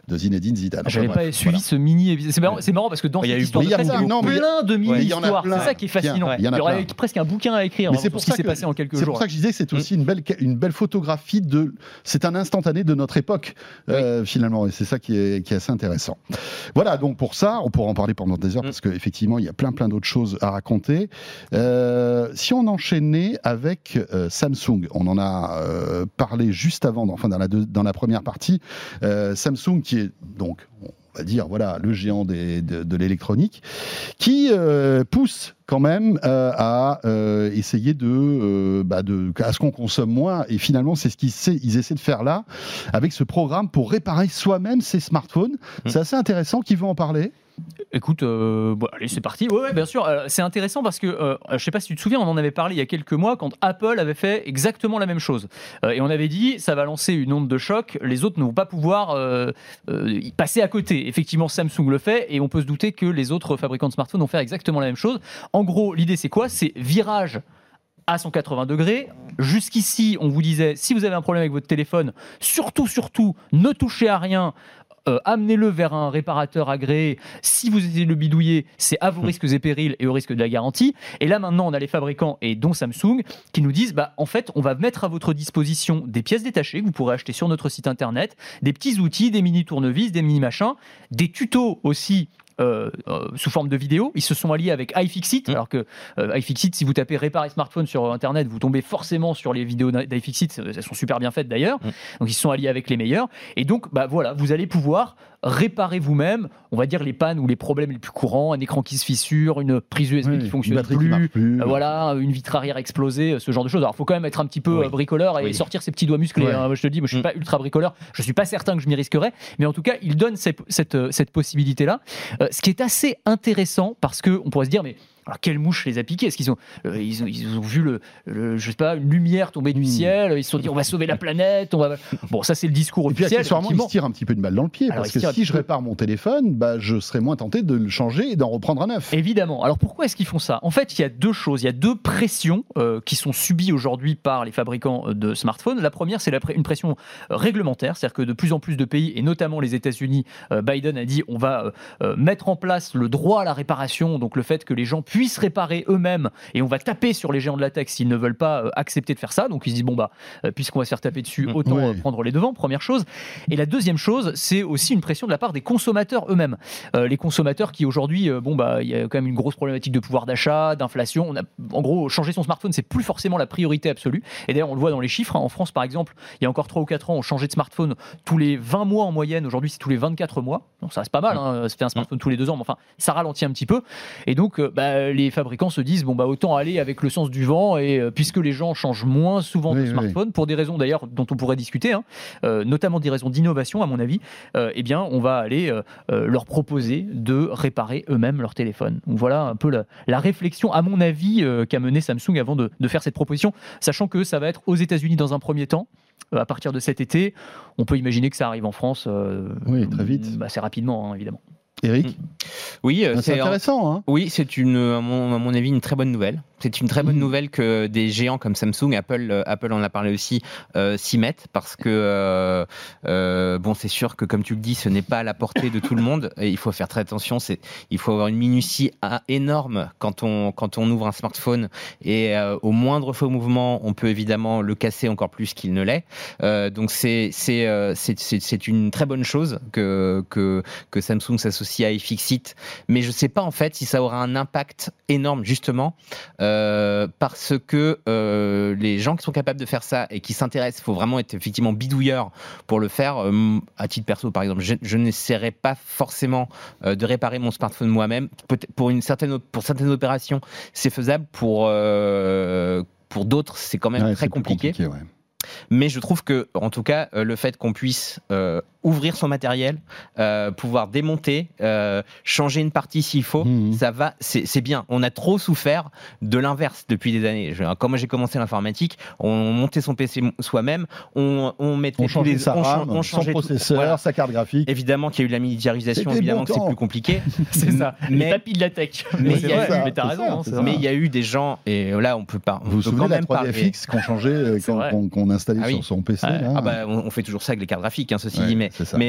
de Zinedine Zidane. Enfin, J'avais bref, pas suivi voilà. ce mini. C'est marrant, c'est marrant parce que dans Il y a cette eu histoire de presse, Non, plein de Ouais, il y en a mini-histoires. plein. C'est ça qui est fascinant. Tiens, il y en a Il y aurait plein. presque un bouquin à écrire Mais hein, c'est pour ce qui ça s'est que- passé en quelques C'est jours. pour ça que je disais que c'est aussi une belle, une belle photographie de. C'est un instantané de notre époque, euh, finalement, et c'est ça qui est, qui est assez intéressant. Voilà, donc pour ça, on pourra en parler pendant des heures, Mm. parce qu'effectivement, il y a plein, plein d'autres choses à raconter. Euh, si on enchaînait avec euh, Samsung, on en a euh, parlé juste avant, enfin dans la, deux- dans la première partie, Samsung qui est donc. On va dire voilà le géant des- de, de l'électronique qui euh, pousse quand même euh, à euh, essayer de, bah, de à ce qu'on consomme moins et finalement c'est ce qu'ils essaient, ils essaient de faire là avec ce programme pour réparer soi-même ses smartphones Mm. c'est assez intéressant qui veut en parler? Écoute, euh, allez, c'est parti. Ouais, bien sûr. Euh, c'est intéressant parce que euh, je sais pas si tu te souviens, on en avait parlé il y a quelques mois quand Apple avait fait exactement la même chose. Et on avait dit, ça va lancer une onde de choc. Les autres ne vont pas pouvoir y passer à côté. Effectivement, Samsung le fait et on peut se douter que les autres fabricants de smartphones vont faire exactement la même chose. En gros, l'idée c'est quoi? C'est virage à 180 degrés. Jusqu'ici, on vous disait, si vous avez un problème avec votre téléphone, surtout, surtout, ne touchez à rien. Euh, amenez-le vers un réparateur agréé. Si vous essayez de le bidouiller, c'est à vos risques et périls et au risque de la garantie. Et là, maintenant, on a les fabricants, et dont Samsung, qui nous disent, bah, en fait, on va mettre à votre disposition des pièces détachées que vous pourrez acheter sur notre site internet, des petits outils, des mini tournevis, des mini machins, des tutos aussi euh, euh, sous forme de vidéo. Ils se sont alliés avec iFixit, alors que euh, iFixit, si vous tapez réparer smartphone sur Internet, vous tombez forcément sur les vidéos d'iFixit. Elles sont super bien faites d'ailleurs. Donc ils se sont alliés avec les meilleurs. Et donc, bah voilà, vous allez pouvoir réparer vous-même, on va dire les pannes ou les problèmes les plus courants, un écran qui se fissure, une prise USB Oui, qui fonctionne qui plus, plus. euh, voilà, une vitre arrière explosée, ce genre de choses. Alors, il faut quand même être un petit peu Oui. euh, bricoleur et Oui. sortir ses petits doigts musclés. Ouais. hein. Moi, je te dis, moi, je suis Mm. pas ultra bricoleur. Je suis pas certain que je m'y risquerais, mais en tout cas, il donne cette, cette, cette possibilité-là. Euh, ce qui est assez intéressant parce que on pourrait se dire, mais alors quelle mouche les a piqués Est-ce qu'ils ont, euh, ils ont, ils ont vu le, le- je sais pas, une lumière tomber du Mm. ciel Ils se sont dit, on va sauver la planète. On va... Bon, ça c'est le discours Et puis officiel. accessoirement, il effectivement. se tire un petit peu une balle dans le pied, Alors, parce que si je peu. répare mon téléphone, bah, je serais moins tenté de le changer et d'en reprendre un neuf. Évidemment. Alors pourquoi est-ce qu'ils font ça? En fait, il y a deux choses. Il y a deux pressions euh, qui sont subies aujourd'hui par les fabricants euh, de smartphones. La première, c'est une pression réglementaire, c'est-à-dire que de plus en plus de pays, et notamment les États-Unis, euh, Biden a dit on va mettre en place le droit à la réparation, donc le fait que les gens puissent réparer eux-mêmes, et on va taper sur les géants de la tech s'ils ne veulent pas euh, accepter de faire ça. Donc ils se disent bon bah euh, puisqu'on va se faire taper dessus, Mm. autant euh, prendre les devants. Première chose. Et la deuxième chose, c'est aussi une pression de la part des consommateurs eux-mêmes. Euh, les consommateurs qui aujourd'hui, euh, bon bah, il y a quand même une grosse problématique de pouvoir d'achat, d'inflation. On a, en gros, changer son smartphone, c'est plus forcément la priorité absolue. Et d'ailleurs, on le voit dans les chiffres. hein. En France, par exemple, il y a encore 3 ou 4 ans, on changeait de smartphone tous les 20 mois en moyenne. Aujourd'hui, c'est tous les 24 mois. Donc ça reste pas mal. Hein. Ça fait un smartphone tous les deux ans, mais enfin, ça ralentit un petit peu. Et donc, euh, bah, les fabricants se disent bon bah autant aller avec le sens du vent. Et euh, puisque les gens changent moins souvent Oui, de oui. smartphone, pour des raisons d'ailleurs dont on pourrait discuter, hein, euh, notamment des raisons d'innovation à mon avis, euh, eh bien, on va aller euh, euh, leur proposer de réparer eux-mêmes leur téléphone. Donc voilà un peu la, la réflexion, à mon avis, euh, qu'a mené Samsung avant de, de faire cette proposition, sachant que ça va être aux États-Unis dans un premier temps. euh, à partir de cet été, on peut imaginer que ça arrive en France euh, Oui, très vite. bah, assez rapidement, hein, évidemment. Eric, Oui, euh, Ah, c'est intéressant. Hein Oui, c'est une, à mon, à mon avis, une très bonne nouvelle. C'est une très bonne Mhm. nouvelle que des géants comme Samsung, Apple, euh, Apple en a parlé aussi, euh, s'y mettent parce que euh, euh, bon, c'est sûr que comme tu le dis, ce n'est pas à la portée de tout le monde et il faut faire très attention. C'est, il faut avoir une minutie ah, énorme quand on quand on ouvre un smartphone et euh, au moindre faux mouvement, on peut évidemment le casser encore plus qu'il ne l'est. Euh, donc c'est c'est euh, c'est c'est c'est une très bonne chose que que que Samsung s'associe à iFixit, mais je sais pas en fait si ça aura un impact énorme justement euh, parce que euh, les gens qui sont capables de faire ça et qui s'intéressent, il faut vraiment être effectivement bidouilleur pour le faire. Euh, à titre perso, par exemple, je, je n'essaierai pas forcément de réparer mon smartphone moi-même. Pour une certaine pour certaines opérations, c'est faisable. Pour pour d'autres, c'est quand même Ouais, très compliqué. ouais. Mais je trouve que, en tout cas, euh, le fait qu'on puisse euh, ouvrir son matériel, euh, pouvoir démonter, euh, changer une partie s'il faut, Mhm. ça va, c'est bien. On a trop souffert de l'inverse depuis des années. Moi j'ai commencé l'informatique, on montait son PC soi-même, on, on mettait On tous changeait les, sa on RAM, on son changeait tout- processeur, voilà. sa carte graphique. Évidemment qu'il y a eu la militarisation, évidemment bon que c'est plus compliqué. C'est ça, les Mais- papilles de la tech. mais il y a eu- mais raison. ça, hein. Mais il y a eu des gens, et là on peut pas, on Vous vous souvenez quand de la même parler. 3DFX qu'on changeait, qu'on installait Ah oui. sur son PC là Ah bah, on, on fait toujours ça avec les cartes graphiques, hein, ceci Ouais, dit,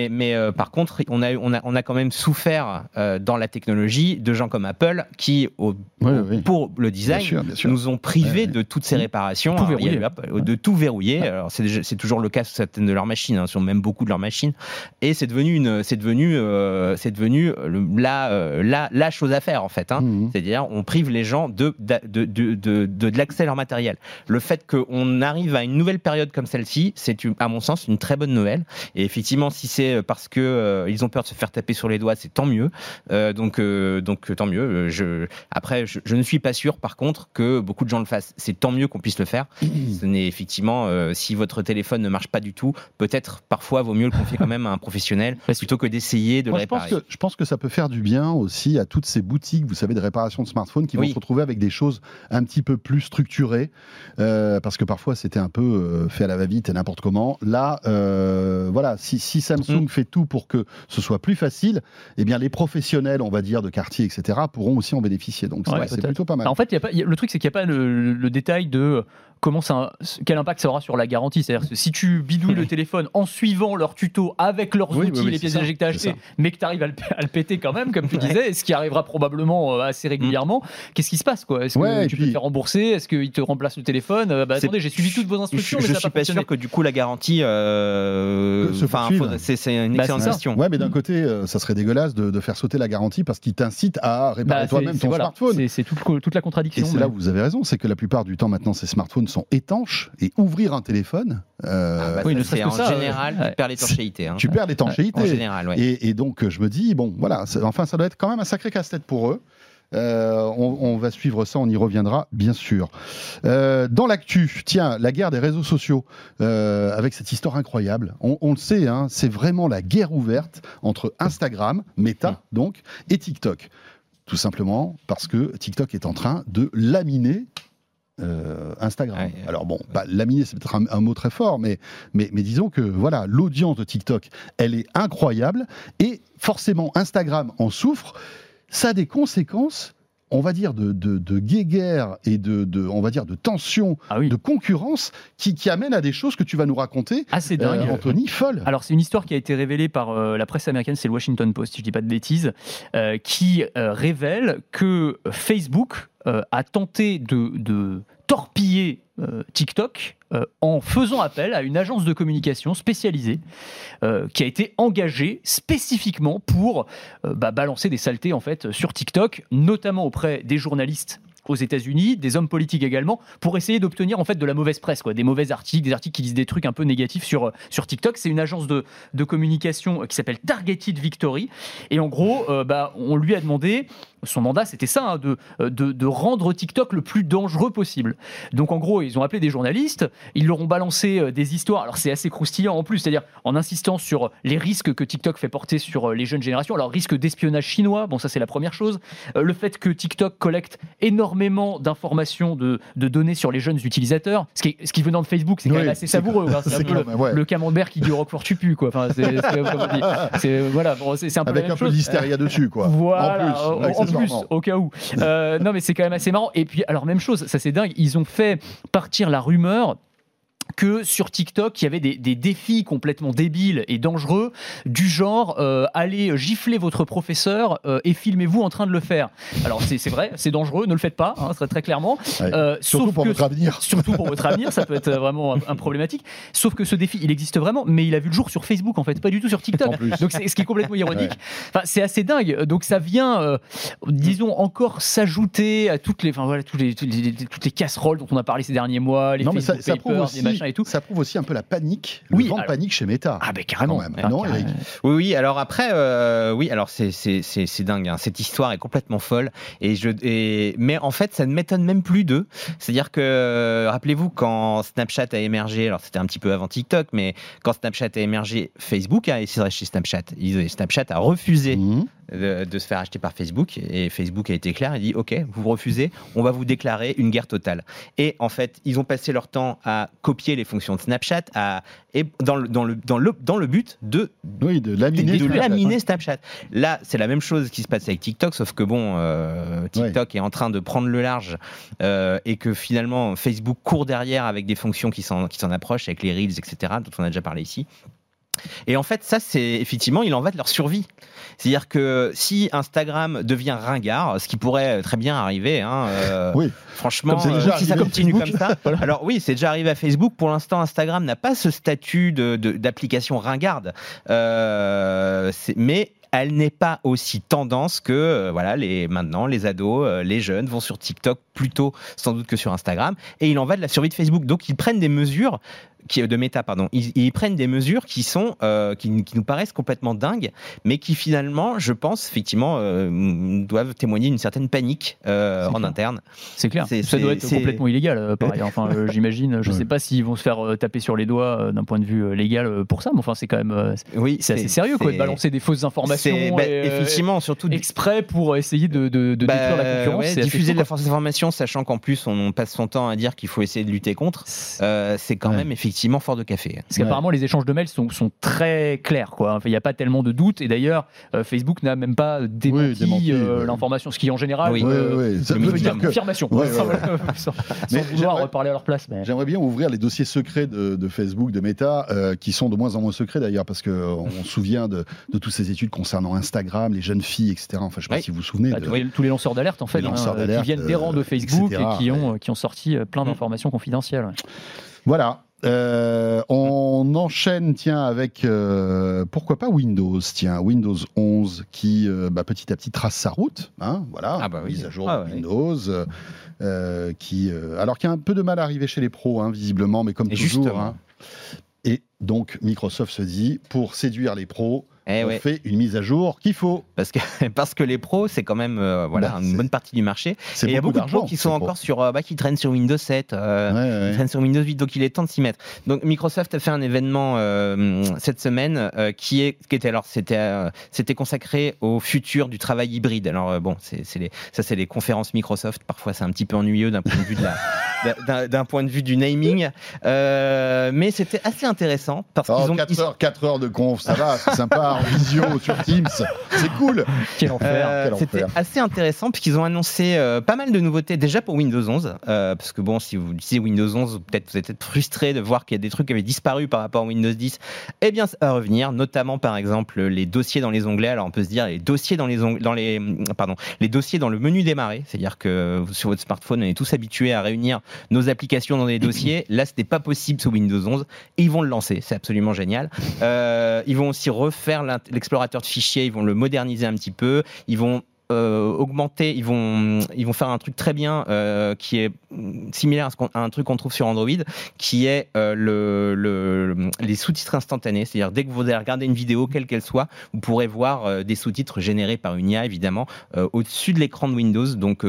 mais euh, par contre, on a, eu- on, a, on a quand même souffert euh, dans la technologie de gens comme Apple qui, au- Oui, au- oui. pour le Bien design, sûr, bien sûr. nous ont privés de toutes ces réparations. Tout Alors, il y a verrouiller. eu Apple, de tout verrouiller. Alors, c'est, toujours le cas sur certaines de leurs machines, hein, sur même beaucoup de leurs machines. Et c'est devenu, une, devenu, euh, devenu le- la, euh, la, la chose à faire, en fait. hein. Mhm. C'est-à-dire, on prive les gens de, de, de, de, de- de l'accès à leur matériel. Le fait qu'on arrive à une nouvelle période comme celle-ci, c'est, à mon sens, une très bonne nouvelle. Et effectivement, si c'est parce que euh, ils ont peur de se faire taper sur les doigts, c'est tant mieux. Euh, donc, euh, donc euh, tant mieux. Euh, Je, après, je, je ne suis pas sûr, par contre, que beaucoup de gens le fassent. C'est tant mieux qu'on puisse le faire. Ce n'est effectivement, euh, si votre téléphone ne marche pas du tout, peut-être parfois vaut mieux le confier quand même à un professionnel plutôt que d'essayer de Moi, le je pense, réparer. que, je pense que ça peut faire du bien aussi à toutes ces boutiques, vous savez, de réparation de smartphones qui vont se retrouver avec des choses un petit peu plus structurées, euh, parce que parfois c'était un peu euh, fait à la va-vite et n'importe comment. Là, euh, voilà, si, si Samsung Mm. fait tout pour que ce soit plus facile, eh bien les professionnels, on va dire, de quartier, etc., pourront aussi en bénéficier. Donc Ouais, c'est- plutôt pas mal. Alors, en fait, il y a pas, y a- le truc, c'est qu'il n'y a pas le, le détail de comment ça, quel impact ça aura sur la garantie? C'est-à-dire que si tu bidouilles le téléphone en suivant leur tuto avec leurs Oui, outils, oui, les c'est pièces c'est achetées, ça. mais que tu arrives à le, à le péter quand même, comme tu disais, ce qui arrivera probablement euh, assez régulièrement, qu'est-ce qui se passe quoi? Est-ce que Ouais, et tu puis- peux te faire rembourser? Est-ce qu'ils te remplacent le téléphone? Euh, bah, C'est- Attendez, j'ai suivi toutes vos Je, instructions, je mais ça suis pas sûr que du coup la garantie, euh, enfin, c'est, c'est une Bah, excellente c'est question. Ouais, mais d'un côté, euh, ça serait dégueulasse de, de faire sauter la garantie parce qu'il t'incite à réparer Bah, c'est- toi-même c'est- ton voilà, smartphone. c'est- C'est toute, la Et contradiction. c'est mais- là où vous avez raison, c'est que la plupart du temps maintenant ces smartphones sont étanches et ouvrir un téléphone, euh, Ah bah, oui, c'est en ça, général, ouais. tu perds l'étanchéité. hein. tu perds l'étanchéité. En général, ouais. Et, et donc, je me dis, bon, voilà, enfin, ça doit être quand même un sacré casse-tête pour eux. Euh, on, on va suivre ça, on y reviendra, bien sûr. Euh, dans l'actu, tiens, la guerre des réseaux sociaux, euh, avec cette histoire incroyable. On, on le sait, hein, c'est vraiment la guerre ouverte entre Instagram, Meta, donc, et TikTok. Tout simplement parce que TikTok est en train de laminer euh, Instagram. Ouais. Alors bon, bah, laminer, c'est peut-être un, un mot très fort, mais, mais, mais disons que voilà, l'audience de TikTok, elle est incroyable et forcément Instagram en souffre. Ça a des conséquences, on va dire de, de, de guéguerre et de, de, on va dire de tension, Ah oui, de concurrence qui, qui amènent à des choses que tu vas nous raconter, assez euh, dingue. Anthony, folle. Alors, c'est une histoire qui a été révélée par euh, la presse américaine, c'est le Washington Post, si je dis pas de bêtises, euh, qui euh, révèle que Facebook euh, a tenté de torpiller euh, TikTok euh, en faisant appel à une agence de communication spécialisée euh, qui a été engagée spécifiquement pour bah, balancer des saletés en fait sur TikTok, notamment auprès des journalistes aux États-Unis, des hommes politiques également, pour essayer d'obtenir en fait de la mauvaise presse, quoi, des mauvais articles, des articles qui disent des trucs un peu négatifs sur, sur TikTok. C'est une agence de, de communication qui s'appelle Targeted Victory. Et en gros, bah, on lui a demandé, son mandat c'était ça, hein, de, de, de rendre TikTok le plus dangereux possible. Donc en gros, ils ont appelé des journalistes, ils leur ont balancé euh, des histoires. Alors c'est assez croustillant en plus, c'est-à-dire en insistant sur les risques que TikTok fait porter sur euh, les jeunes générations. Alors risque d'espionnage chinois, bon ça c'est la première chose. Euh, le fait que TikTok collecte énormément d'informations, de, de données sur les jeunes utilisateurs, ce qui, ce qui venant de Facebook, c'est quand même assez savoureux. hein. C'est un peu même, ouais. le camembert qui dit Roquefort tu pues, quoi. Enfin, c'est voilà, bon, c'est un peu la Avec même un peu d'hystéria dessus, quoi. Voilà, en en plus, plus, au cas où. Euh, non, mais c'est quand même assez marrant. Et puis, alors, même chose, ça c'est dingue, ils ont fait partir la rumeur que sur TikTok, il y avait des, des défis complètement débiles et dangereux, du genre euh, allez gifler votre professeur euh, et filmez-vous en train de le faire. Alors c'est vrai, c'est dangereux, ne le faites pas, hein, très, très clairement. Ouais. Euh, Surtout pour que- votre avenir. Surtout pour votre avenir, ça peut être vraiment un, un problématique. Sauf que ce défi, il existe vraiment, mais il a vu le jour sur Facebook en fait, pas du tout sur TikTok. En plus. Donc c'est ce qui est complètement ironique. Enfin, c'est assez dingue. Donc ça vient, euh, disons, encore s'ajouter à toutes les, enfin voilà, toutes les, toutes les, toutes les casseroles dont on a parlé ces derniers mois, les Non, mais ça, Facebook ça Papers, et tout. ça prouve aussi un peu la panique, le Oui, vent de alors- panique chez Meta. Ah ben carrément. Même. Non, carrément. Oui, oui. Alors après, euh, oui. Alors c'est dingue. hein. Cette histoire est complètement folle. Et je et mais en fait, ça ne m'étonne même plus d'eux. C'est-à-dire que euh, rappelez-vous quand Snapchat a émergé. Alors c'était un petit peu avant TikTok, mais quand Snapchat a émergé, Facebook a essayé de racheter Snapchat. Snapchat a refusé Mhm. De, de se faire acheter par Facebook et Facebook a été clair. Il dit OK, vous refusez, on va vous déclarer une guerre totale. Et en fait, ils ont passé leur temps à copier les fonctions de Snapchat, à et dans le dans le dans le dans le but de Oui, de laminer. de Snapchat. laminer Snapchat. Là, c'est la même chose qui se passe avec TikTok, sauf que bon, euh, TikTok est en train de prendre le large euh, et que finalement Facebook court derrière avec des fonctions qui s'en approchent, avec les reels, etc., dont on a déjà parlé ici. Et en fait, ça, c'est effectivement, il en va de leur survie. C'est-à-dire que si Instagram devient ringard, ce qui pourrait très bien arriver, hein, euh, Oui. franchement, euh, si ça continue comme Facebook. ça. Alors oui, c'est déjà arrivé à Facebook. Pour l'instant, Instagram n'a pas ce statut de- de- d'application ringarde, Euh, mais elle n'est pas aussi tendance que euh, voilà les maintenant les ados, euh, les jeunes vont sur TikTok plutôt sans doute que sur Instagram et il en va de la survie de Facebook. Donc ils prennent des mesures qui de méta pardon, ils, ils prennent des mesures qui sont euh, qui, qui nous paraissent complètement dingues, mais qui finalement, je pense effectivement euh, doivent témoigner d'une certaine panique euh, en clair. interne. C'est clair. Ça doit être complètement illégal, par ailleurs. Enfin, j'imagine. Je Ouais. sais pas s'ils vont se faire taper sur les doigts d'un point de vue légal pour ça, mais enfin, c'est quand même, Oui, c'est assez sérieux, quoi, de balancer des fausses informations. bah, et, effectivement, surtout exprès pour essayer de, de, de Bah, détruire la concurrence. ouais, diffuser de la fausse information, sachant qu'en plus on passe son temps à dire qu'il faut essayer de lutter contre, c'est quand même effectivement fort de café. Parce qu'apparemment, les échanges de mails sont, sont très clairs. quoi. Enfin, Il n'y a pas tellement de doutes. Et d'ailleurs, euh, Facebook n'a même pas démenti, démenti, euh, ouais. l'information, ce qui en général Oui. Euh, oui, Ça veut dire dire que confirmation. Ouais, ouais, sans, Mais sans vouloir j'aimerais- parler à leur place. Mais... J'aimerais bien ouvrir les dossiers secrets de, de Facebook, de Meta, euh, qui sont de moins en moins secrets d'ailleurs, parce qu'on se souvient de, de toutes ces études concernant Instagram, les jeunes filles, etc. Enfin, je ne sais pas si vous vous souvenez. Bah, de- tous les- lanceurs d'alerte en fait, Les hein, lanceurs d'alerte, qui viennent des rangs de Facebook etc., et qui ont, qui ont sorti plein Mm. d'informations confidentielles. Voilà. Euh, on enchaîne, tiens, avec euh, pourquoi pas Windows, tiens, Windows 11 qui euh, bah, petit à petit trace sa route, hein, voilà, Ah bah oui. mise à jour Ah ouais. Windows, qui, alors qu'il y a un peu de mal à arriver chez les pros, hein, visiblement, mais comme Et toujours. hein. Et donc Microsoft se dit, pour séduire les pros, Eh on ouais. fait une mise à jour qu'il faut. Parce que, parce que les pros, c'est quand même euh, voilà, Bah, une bonne partie du marché. Et il y a beaucoup de pros qui sont encore sur, euh, bah, qui traînent sur Windows 7. euh, Ouais, qui traînent sur Windows 8, donc il est temps de s'y mettre. Donc Microsoft a fait un événement cette semaine qui est qui était alors c'était c'était consacré au futur du travail hybride. Alors bon, c'est ça c'est les conférences Microsoft. Parfois c'est un petit peu ennuyeux d'un point de vue de la d'un- point de vue du naming, Euh, mais c'était assez intéressant parce Oh, qu'ils ont 4 ils- heures, 4 heures de conf, ça va, c'est sympa, en visio sur Teams, c'est cool. Quel enfer. Euh, quel C'était enfer. assez intéressant puisqu'ils ont annoncé euh, pas mal de nouveautés déjà pour Windows 11. euh, parce que bon, si vous utilisez Windows 11, peut-être vous êtes peut-être frustré de voir qu'il y a des trucs qui avaient disparu par rapport à Windows 10. Eh bien, ça va revenir, notamment par exemple les dossiers dans les onglets. Alors on peut se dire les dossiers dans les onglets, dans les pardon, les dossiers dans le menu démarrer, c'est-à-dire que sur votre smartphone, on est tous habitués à réunir nos applications dans des dossiers. Là, ce n'est pas possible sous Windows 11 et ils vont le lancer. C'est absolument génial. Euh, ils vont aussi refaire l'explorateur de fichiers, ils vont le moderniser un petit peu, ils vont euh, augmenter, ils vont, ils vont faire un truc très bien euh, qui est similaire à, ce qu'on- à un truc qu'on trouve sur Android, qui est euh, le, le- les sous-titres instantanés. C'est-à-dire dès que vous allez regarder une vidéo, quelle qu'elle soit, vous pourrez voir des sous-titres générés par une IA, évidemment, au-dessus de l'écran de Windows. Donc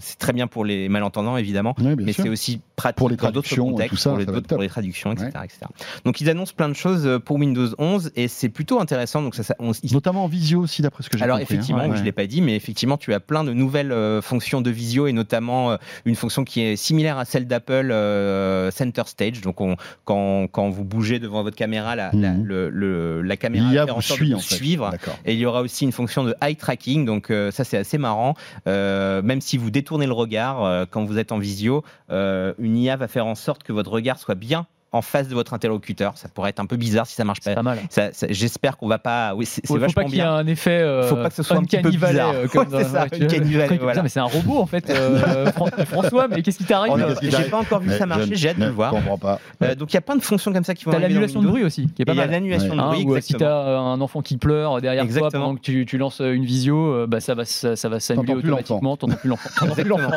c'est très bien pour les malentendants, évidemment Oui, mais c'est aussi pratique Pour les dans d'autres contextes, ça, pour, les, pour traductions, etc., etc. Donc ils annoncent plein de choses pour Windows 11 et c'est plutôt intéressant. Donc ça, ça- on- ils- Notamment en visio aussi, d'après ce que j'ai alors compris. hein. effectivement, Ouais, je ouais. l'ai pas dit, mais effectivement, tu as plein de nouvelles euh, fonctions de visio et notamment euh, une fonction qui est similaire à celle d'Apple euh, Center Stage. Donc on- quand, quand vous bougez devant votre caméra, la, la, Mhm. le- le- la caméra fait en vous sorte de suit, vous en fait. suivre. Et il y aura aussi une fonction de eye tracking, donc ça c'est assez marrant. Même si vous détournez le regard quand vous êtes en visio, une IA va faire en sorte que votre regard soit bien en face de votre interlocuteur. Ça pourrait être un peu bizarre si ça marche pas. pas mal. Ça- ça- J'espère qu'on va pas. Oui, c'est faut vachement pas qu'il y ait bien. un effet. euh, Faut pas que ce soit un petit peu bizarre. euh, comme Ouais, ça, ouais, voilà. mais c'est un robot en fait, euh, Fran- François. Mais qu'est-ce qui t'arrive J'ai pas encore vu Mais ça marcher, j'ai hâte de le voir. comprends pas. Euh, donc il y a plein de fonctions comme ça qui vont T'as l'annulation de bruit aussi, qui est pas il y a mal. l'annulation Ouais. de bruit, ou euh, si t'as euh, un enfant qui pleure derrière toi Exactement. pendant que tu, lances une visio, euh, bah ça va, ça, va s'annuler automatiquement. T'entends plus l'enfant. T'entends plus l'enfant.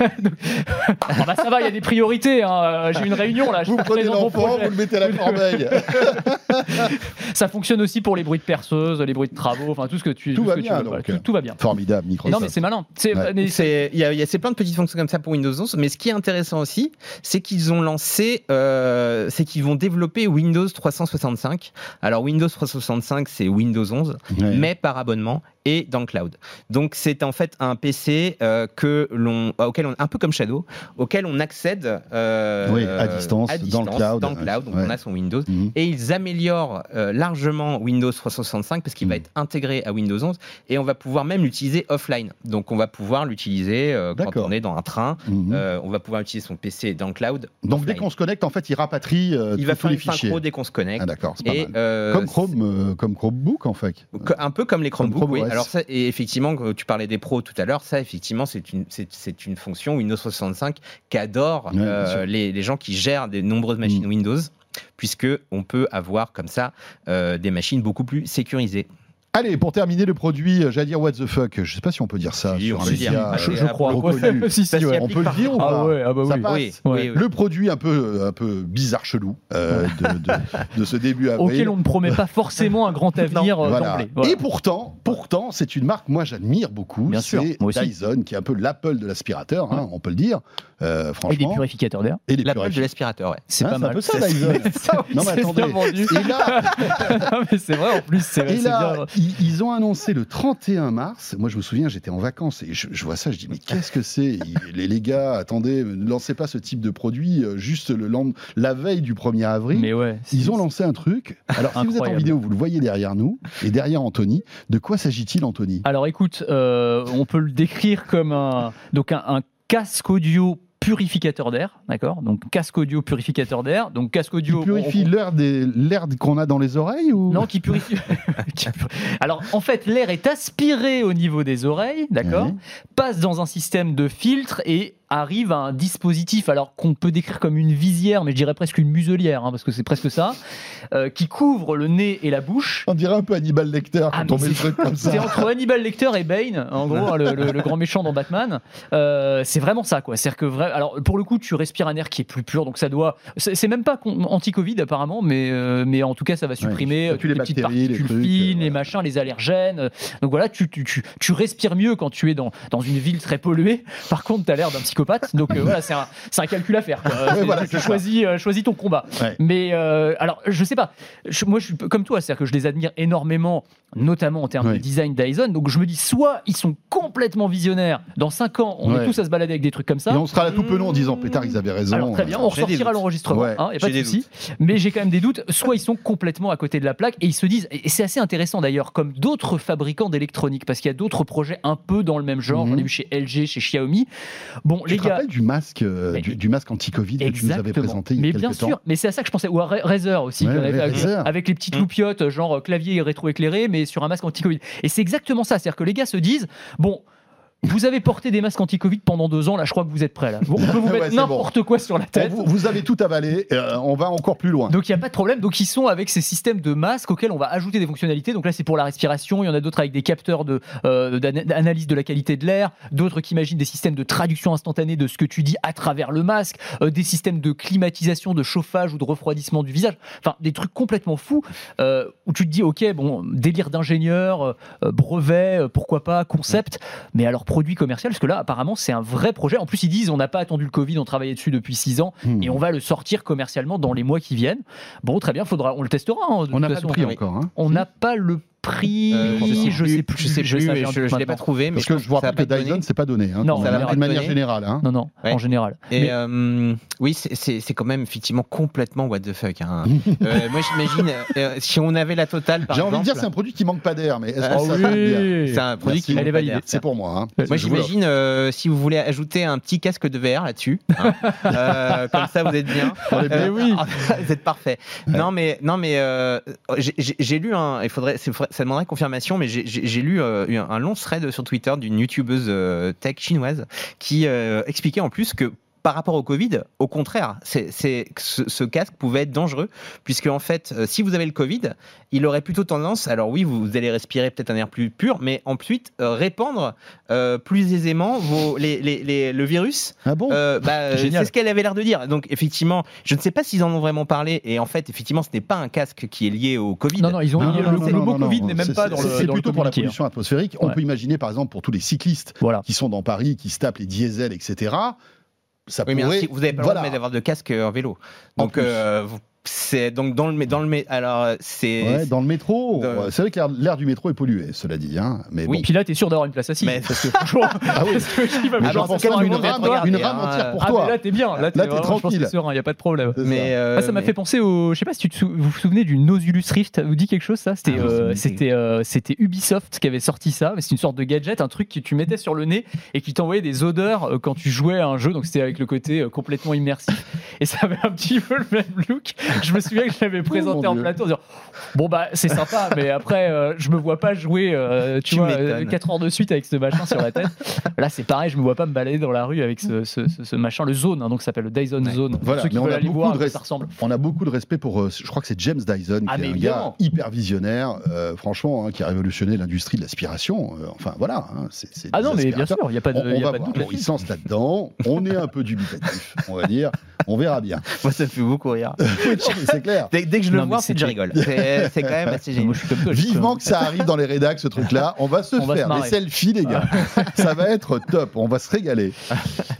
Ah bah ça va, il y a des priorités. hein. Euh, J'ai une réunion là. Je L'enfant, vous le mettez à la corbeille. Ça fonctionne aussi pour les bruits de perceuse, les bruits de travaux, enfin tout ce que tu. Tout ce va que tu bien, veux, donc. voilà, tout, tout va bien. Formidable, Microsoft. Non mais c'est malin. C'est Ouais. Il y a, y plein de petites fonctions comme ça pour Windows 11, mais ce qui est intéressant aussi, c'est qu'ils ont lancé, euh, c'est qu'ils vont développer Windows 365. Alors Windows 365, c'est Windows 11, Ouais. mais par abonnement et dans le cloud. Donc c'est en fait un PC euh, que l'on, auquel on, un peu comme Shadow, auquel on accède euh, Oui, à distance, à dans le distance, cloud. dans le cloud, donc Ouais. on a son Windows. Mhm. Et ils améliorent euh, largement Windows 365 parce qu'il va Mhm. être intégré à Windows 11 et on va pouvoir même l'utiliser offline. Donc on va pouvoir l'utiliser euh, quand on est dans un train. Mhm. Euh, on va pouvoir utiliser son PC dans le cloud. Donc dès qu'on se connecte, en fait, il rapatrie il va tous faire les fichiers. synchro dès qu'on se connecte. Ah d'accord, c'est pas et mal. Comme Chrome, comme Chromebook en fait. Un peu comme les Chromebooks, Chrome oui. Alors ça, et effectivement, tu parlais des pros tout à l'heure, ça, effectivement, c'est une, c'est, une fonction Windows 65 qu'adorent Ouais, les, les gens qui gèrent des nombreuses machines Mm. Windows, puisque on peut avoir comme ça euh, des machines beaucoup plus sécurisées. Allez, pour terminer le produit, euh, j'allais dire what the fuck. Je sais pas si on peut dire ça Si, sur on un peut le dire. média, Ah, je, euh, je crois. si, si, ouais. On peut le dire ou Ah pas ouais, ah bah Ça oui. passe. Oui, Ouais. oui, oui. Le produit un peu, un peu bizarre chelou euh, de, de- de ce début avril. Auquel on ne promet pas forcément un grand avenir euh, Voilà. d'emblée. Voilà. Et pourtant, pourtant, c'est une marque moi j'admire beaucoup. Bien sûr. Dyson qui est un peu l'Apple de l'aspirateur, hein, on peut le dire. Euh, Et des franchement. purificateurs d'air. Et des L'Apple de purificateurs. l'aspirateur, ouais. C'est Hein, pas c'est un mal. peu ça, Dyson. Non, mais C'est attendez. bien vendu. Et là, Non, mais c'est vrai en plus. C'est et c'est là, bien. Ils, ils ont annoncé le 31 mars. Moi, je me souviens, j'étais en vacances et je, je vois ça, je dis mais qu'est-ce que c'est? Les, les gars, attendez, ne lancez pas ce type de produit euh, juste le la veille du 1er avril. Mais ouais. Ils ont lancé un truc. Alors, si vous êtes en vidéo, vous le voyez derrière nous et derrière Anthony. De quoi s'agit-il, Anthony? Alors écoute, euh, on peut le décrire comme un, donc un, un casque audio purificateur d'air, d'accord? Donc casque audio purificateur d'air. Donc casque Qui audio. purifie on- l'air des- l'air qu'on a dans les oreilles ou? Non, qui purifie. qui pur- Alors, en fait, l'air est aspiré au niveau des oreilles, d'accord? Passe dans un système de filtre et arrive à un dispositif, alors qu'on peut décrire comme une visière, mais je dirais presque une muselière, hein, parce que c'est presque ça, euh, qui couvre le nez et la bouche. On dirait un peu Hannibal Lecter Ah, quand on met le c'est- truc comme C'est ça. entre Hannibal Lecter et Bane, en gros, hein, le, le- le grand méchant dans Batman. Euh, c'est vraiment ça, quoi. C'est-à-dire que vrai, alors pour le coup, tu respires un air qui est plus pur, donc ça doit. C'est c'est même pas anti-Covid apparemment, mais euh, mais en tout cas, ça va supprimer Ouais, les petites les particules trucs, fines, les machins, les allergènes. Donc voilà, tu, tu, tu, tu respires mieux quand tu es dans, dans une ville très polluée. Par contre, tu as l'air d'un psychopathe. Donc euh, voilà, c'est un, calcul à faire. quoi. C'est- voilà, tu c'est ça. choisis, euh, choisis ton combat. Ouais. Mais euh, alors, je sais pas. Je- moi, je suis comme toi, c'est-à-dire que je les admire énormément, notamment en termes Ouais. de design Dyson. Donc, je me dis, soit ils sont complètement visionnaires. Dans 5 ans, on Ouais. est tous à se balader avec des trucs comme ça. Et on sera là tout penaud en disant Pétard, ils avaient raison. Alors très bien, on ressortira l'enregistrement, Ouais, hein, pas de souci. Mais j'ai quand même des doutes. Soit ils sont complètement à côté de la plaque et ils se disent, et c'est assez intéressant d'ailleurs, comme d'autres fabricants d'électronique, parce qu'il y a d'autres projets un peu dans le même genre. Mhm. On a vu chez LG, chez Xiaomi. Bon, Tu les te gars. rappelles du masque, euh, du, du masque anti-Covid que tu nous avais présenté il y a Mais bien temps sûr, mais c'est à ça que je pensais. Ou à Ra- Razer aussi, Ouais, avait Razer. avec les petites Mm. loupiottes, genre euh, clavier rétroéclairé, mais sur un masque anti-Covid. Et c'est exactement ça. C'est-à-dire que les gars se disent bon. Vous avez porté des masques anti-Covid pendant deux ans, là je crois que vous êtes prêts. Là. On peut vous mettre n'importe quoi sur la tête. vous, vous avez tout avalé, euh, on va encore plus loin. Donc il n'y a pas de problème. Donc ils sont avec ces systèmes de masques auxquels on va ajouter des fonctionnalités. Donc là c'est pour la respiration. Il y en a d'autres avec des capteurs de, euh, d'analyse de la qualité de l'air. D'autres qui imaginent des systèmes de traduction instantanée de ce que tu dis à travers le masque. Euh, des systèmes de climatisation, de chauffage ou de refroidissement du visage. Enfin des trucs complètement fous euh, où tu te dis ok bon délire d'ingénieur, brevet, pourquoi pas concept. Mais alors produit commercial parce que là apparemment c'est un vrai projet. En plus ils disent on n'a pas attendu le Covid, on travaillait dessus depuis six ans Hmm. et on va le sortir commercialement dans les mois qui viennent. Bon, très bien, faudra, on le testera. hein, On toute n'a pas de prix encore. Hein. On n'a pas le prix. Euh, je, sais plus. Je sais plus, ça mais vient je, je l'ai pas trouvé. Mais Parce que je va que Dyson, c'est pas donné. Hein, Non, va manière- générale. Hein. Non, non, Ouais. en général. Et Mais- euh, oui, c'est- quand même effectivement complètement what the fuck. hein. Euh, moi, j'imagine euh, si on avait la totale, J'ai envie de dire, c'est un produit qui manque pas d'air, mais est-ce Ah oui. c'est un produit qui Elle est validée. C'est pour moi. hein. Moi, Je j'imagine si vous voulez ajouter un petit casque de VR là-dessus, hein, comme ça vous êtes bien. Vous êtes parfait. Non, mais non, mais j'ai- lu. Il faudrait, ça demanderait confirmation, mais j'ai- lu euh, un un long thread sur Twitter d'une youtubeuse euh, tech chinoise qui euh, expliquait en plus que par rapport au Covid, au contraire, c'est c'est que ce, ce casque pouvait être dangereux, puisque en fait, euh, si vous avez le Covid, il aurait plutôt tendance, alors oui, vous, vous allez respirer peut-être un air plus pur, mais ensuite euh, répandre euh, plus aisément vos, les, les- les- le virus Ah bon? Euh, bah, Génial. c'est ce qu'elle avait l'air de dire. Donc effectivement, je ne sais pas s'ils en ont vraiment parlé. Et en fait, effectivement, ce n'est pas un casque qui est lié au Covid. Non, non, ils ont Non, le, non, le- non, le non, mot non, Covid non, n'est même c'est- pas dans le. C'est dans le plutôt pour la pollution atmosphérique. On peut imaginer, par exemple, pour tous les cyclistes Voilà. qui sont dans Paris, qui se tapent les diesels, etc. Ça Oui, mais pourrait. si- vous n'avez pas voilà. le droit d'avoir de casque euh, en vélo. Donc euh, vous- c'est donc dans le dans le alors euh, c'est Ouais, dans le métro, Dans- c'est vrai que l'air- du métro est pollué, cela dit. Hein, mais Oui. bon. Puis là, t'es sûr d'avoir une place assise. Mais- Parce que franchement, Ah oui. ça une rame, une rame entière pour Ah, toi. mais là, t'es bien. Là, t'es tranquille. t'es serein, il n'y a pas de problème. Ça. mais euh, Ah, ça m'a mais- fait penser au. Je sais pas si tu te sou- vous vous souvenez du Nosulus Rift. Ça vous dit quelque chose ça? C'était Ah, ça euh, c'était euh, c'était Ubisoft qui avait sorti ça. Mais c'est une sorte de gadget, un truc que tu mettais sur le nez et qui t'envoyait des odeurs euh, quand tu jouais à un jeu. Donc c'était avec le côté euh, complètement immersif. Et ça avait un petit peu le même look. Je me souviens que je l'avais présenté Oh, mon en plateau en disant Bon bah c'est sympa, mais après euh, je me vois pas jouer. euh, tu Tu vois, m'étonnes. 4 heures de suite avec ce machin sur la tête. Là c'est pareil, je me vois pas me balader dans la rue avec ce, ce- ce- ce machin, le zone. hein, donc ça s'appelle le Dyson Zone. Voilà, ceux qui mais on veulent a aller beaucoup voir ça ressemble. On a beaucoup de respect pour, euh, je crois que c'est James Dyson, Ah, qui est un gars hyper visionnaire, euh, franchement, hein, qui a révolutionné l'industrie de l'aspiration. Euh, enfin voilà, hein, c'est c'est Ah non, mais bien sûr, il n'y a pas de, On, y a va pas de lance là-dedans. On est un peu dubitatif, on va dire. On verra bien. moi ça me fait beaucoup rire. C'est clair. Dès, dès que je le Non, vois, c'est que je rigole. C'est c'est quand même assez génial. Moi, je suis comme toi. je suis Vivement que ça arrive dans les rédacs, ce truc-là. On va se On va se faire des selfies, les gars. ça va être top. On va se régaler.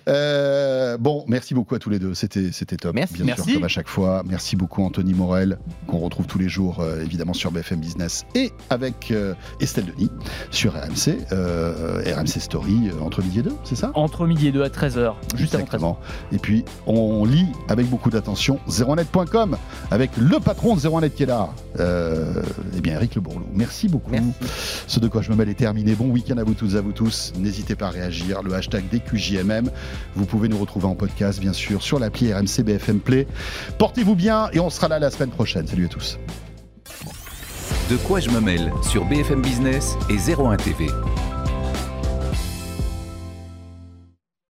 Euh, bon, merci beaucoup à tous les deux. C'était, c'était top. Merci. Bien Merci. sûr, comme à chaque fois. Merci beaucoup, Anthony Morel, qu'on retrouve tous les jours, euh, évidemment, sur BFM Business et avec euh, Estelle Denis sur RMC. euh, RMC Story, euh, entre midi et deux, c'est ça? Entre midi et deux à 13h, juste avant 13h. Exactement. Et puis, on lit avec beaucoup d'attention 01net.com avec le patron de 01net qui est là. Euh, eh bien, Eric Le Bourlou. Merci beaucoup. Merci. Ce de quoi je me mêle est terminé. Bon week-end à vous toutes et à vous tous. N'hésitez pas à réagir. Le hashtag DQJMM. Vous pouvez nous retrouver en podcast, bien sûr, sur l'appli RMC BFM Play. Portez-vous bien et on sera là la semaine prochaine. Salut à tous. De quoi je me mêle sur BFM Business et 01 TV.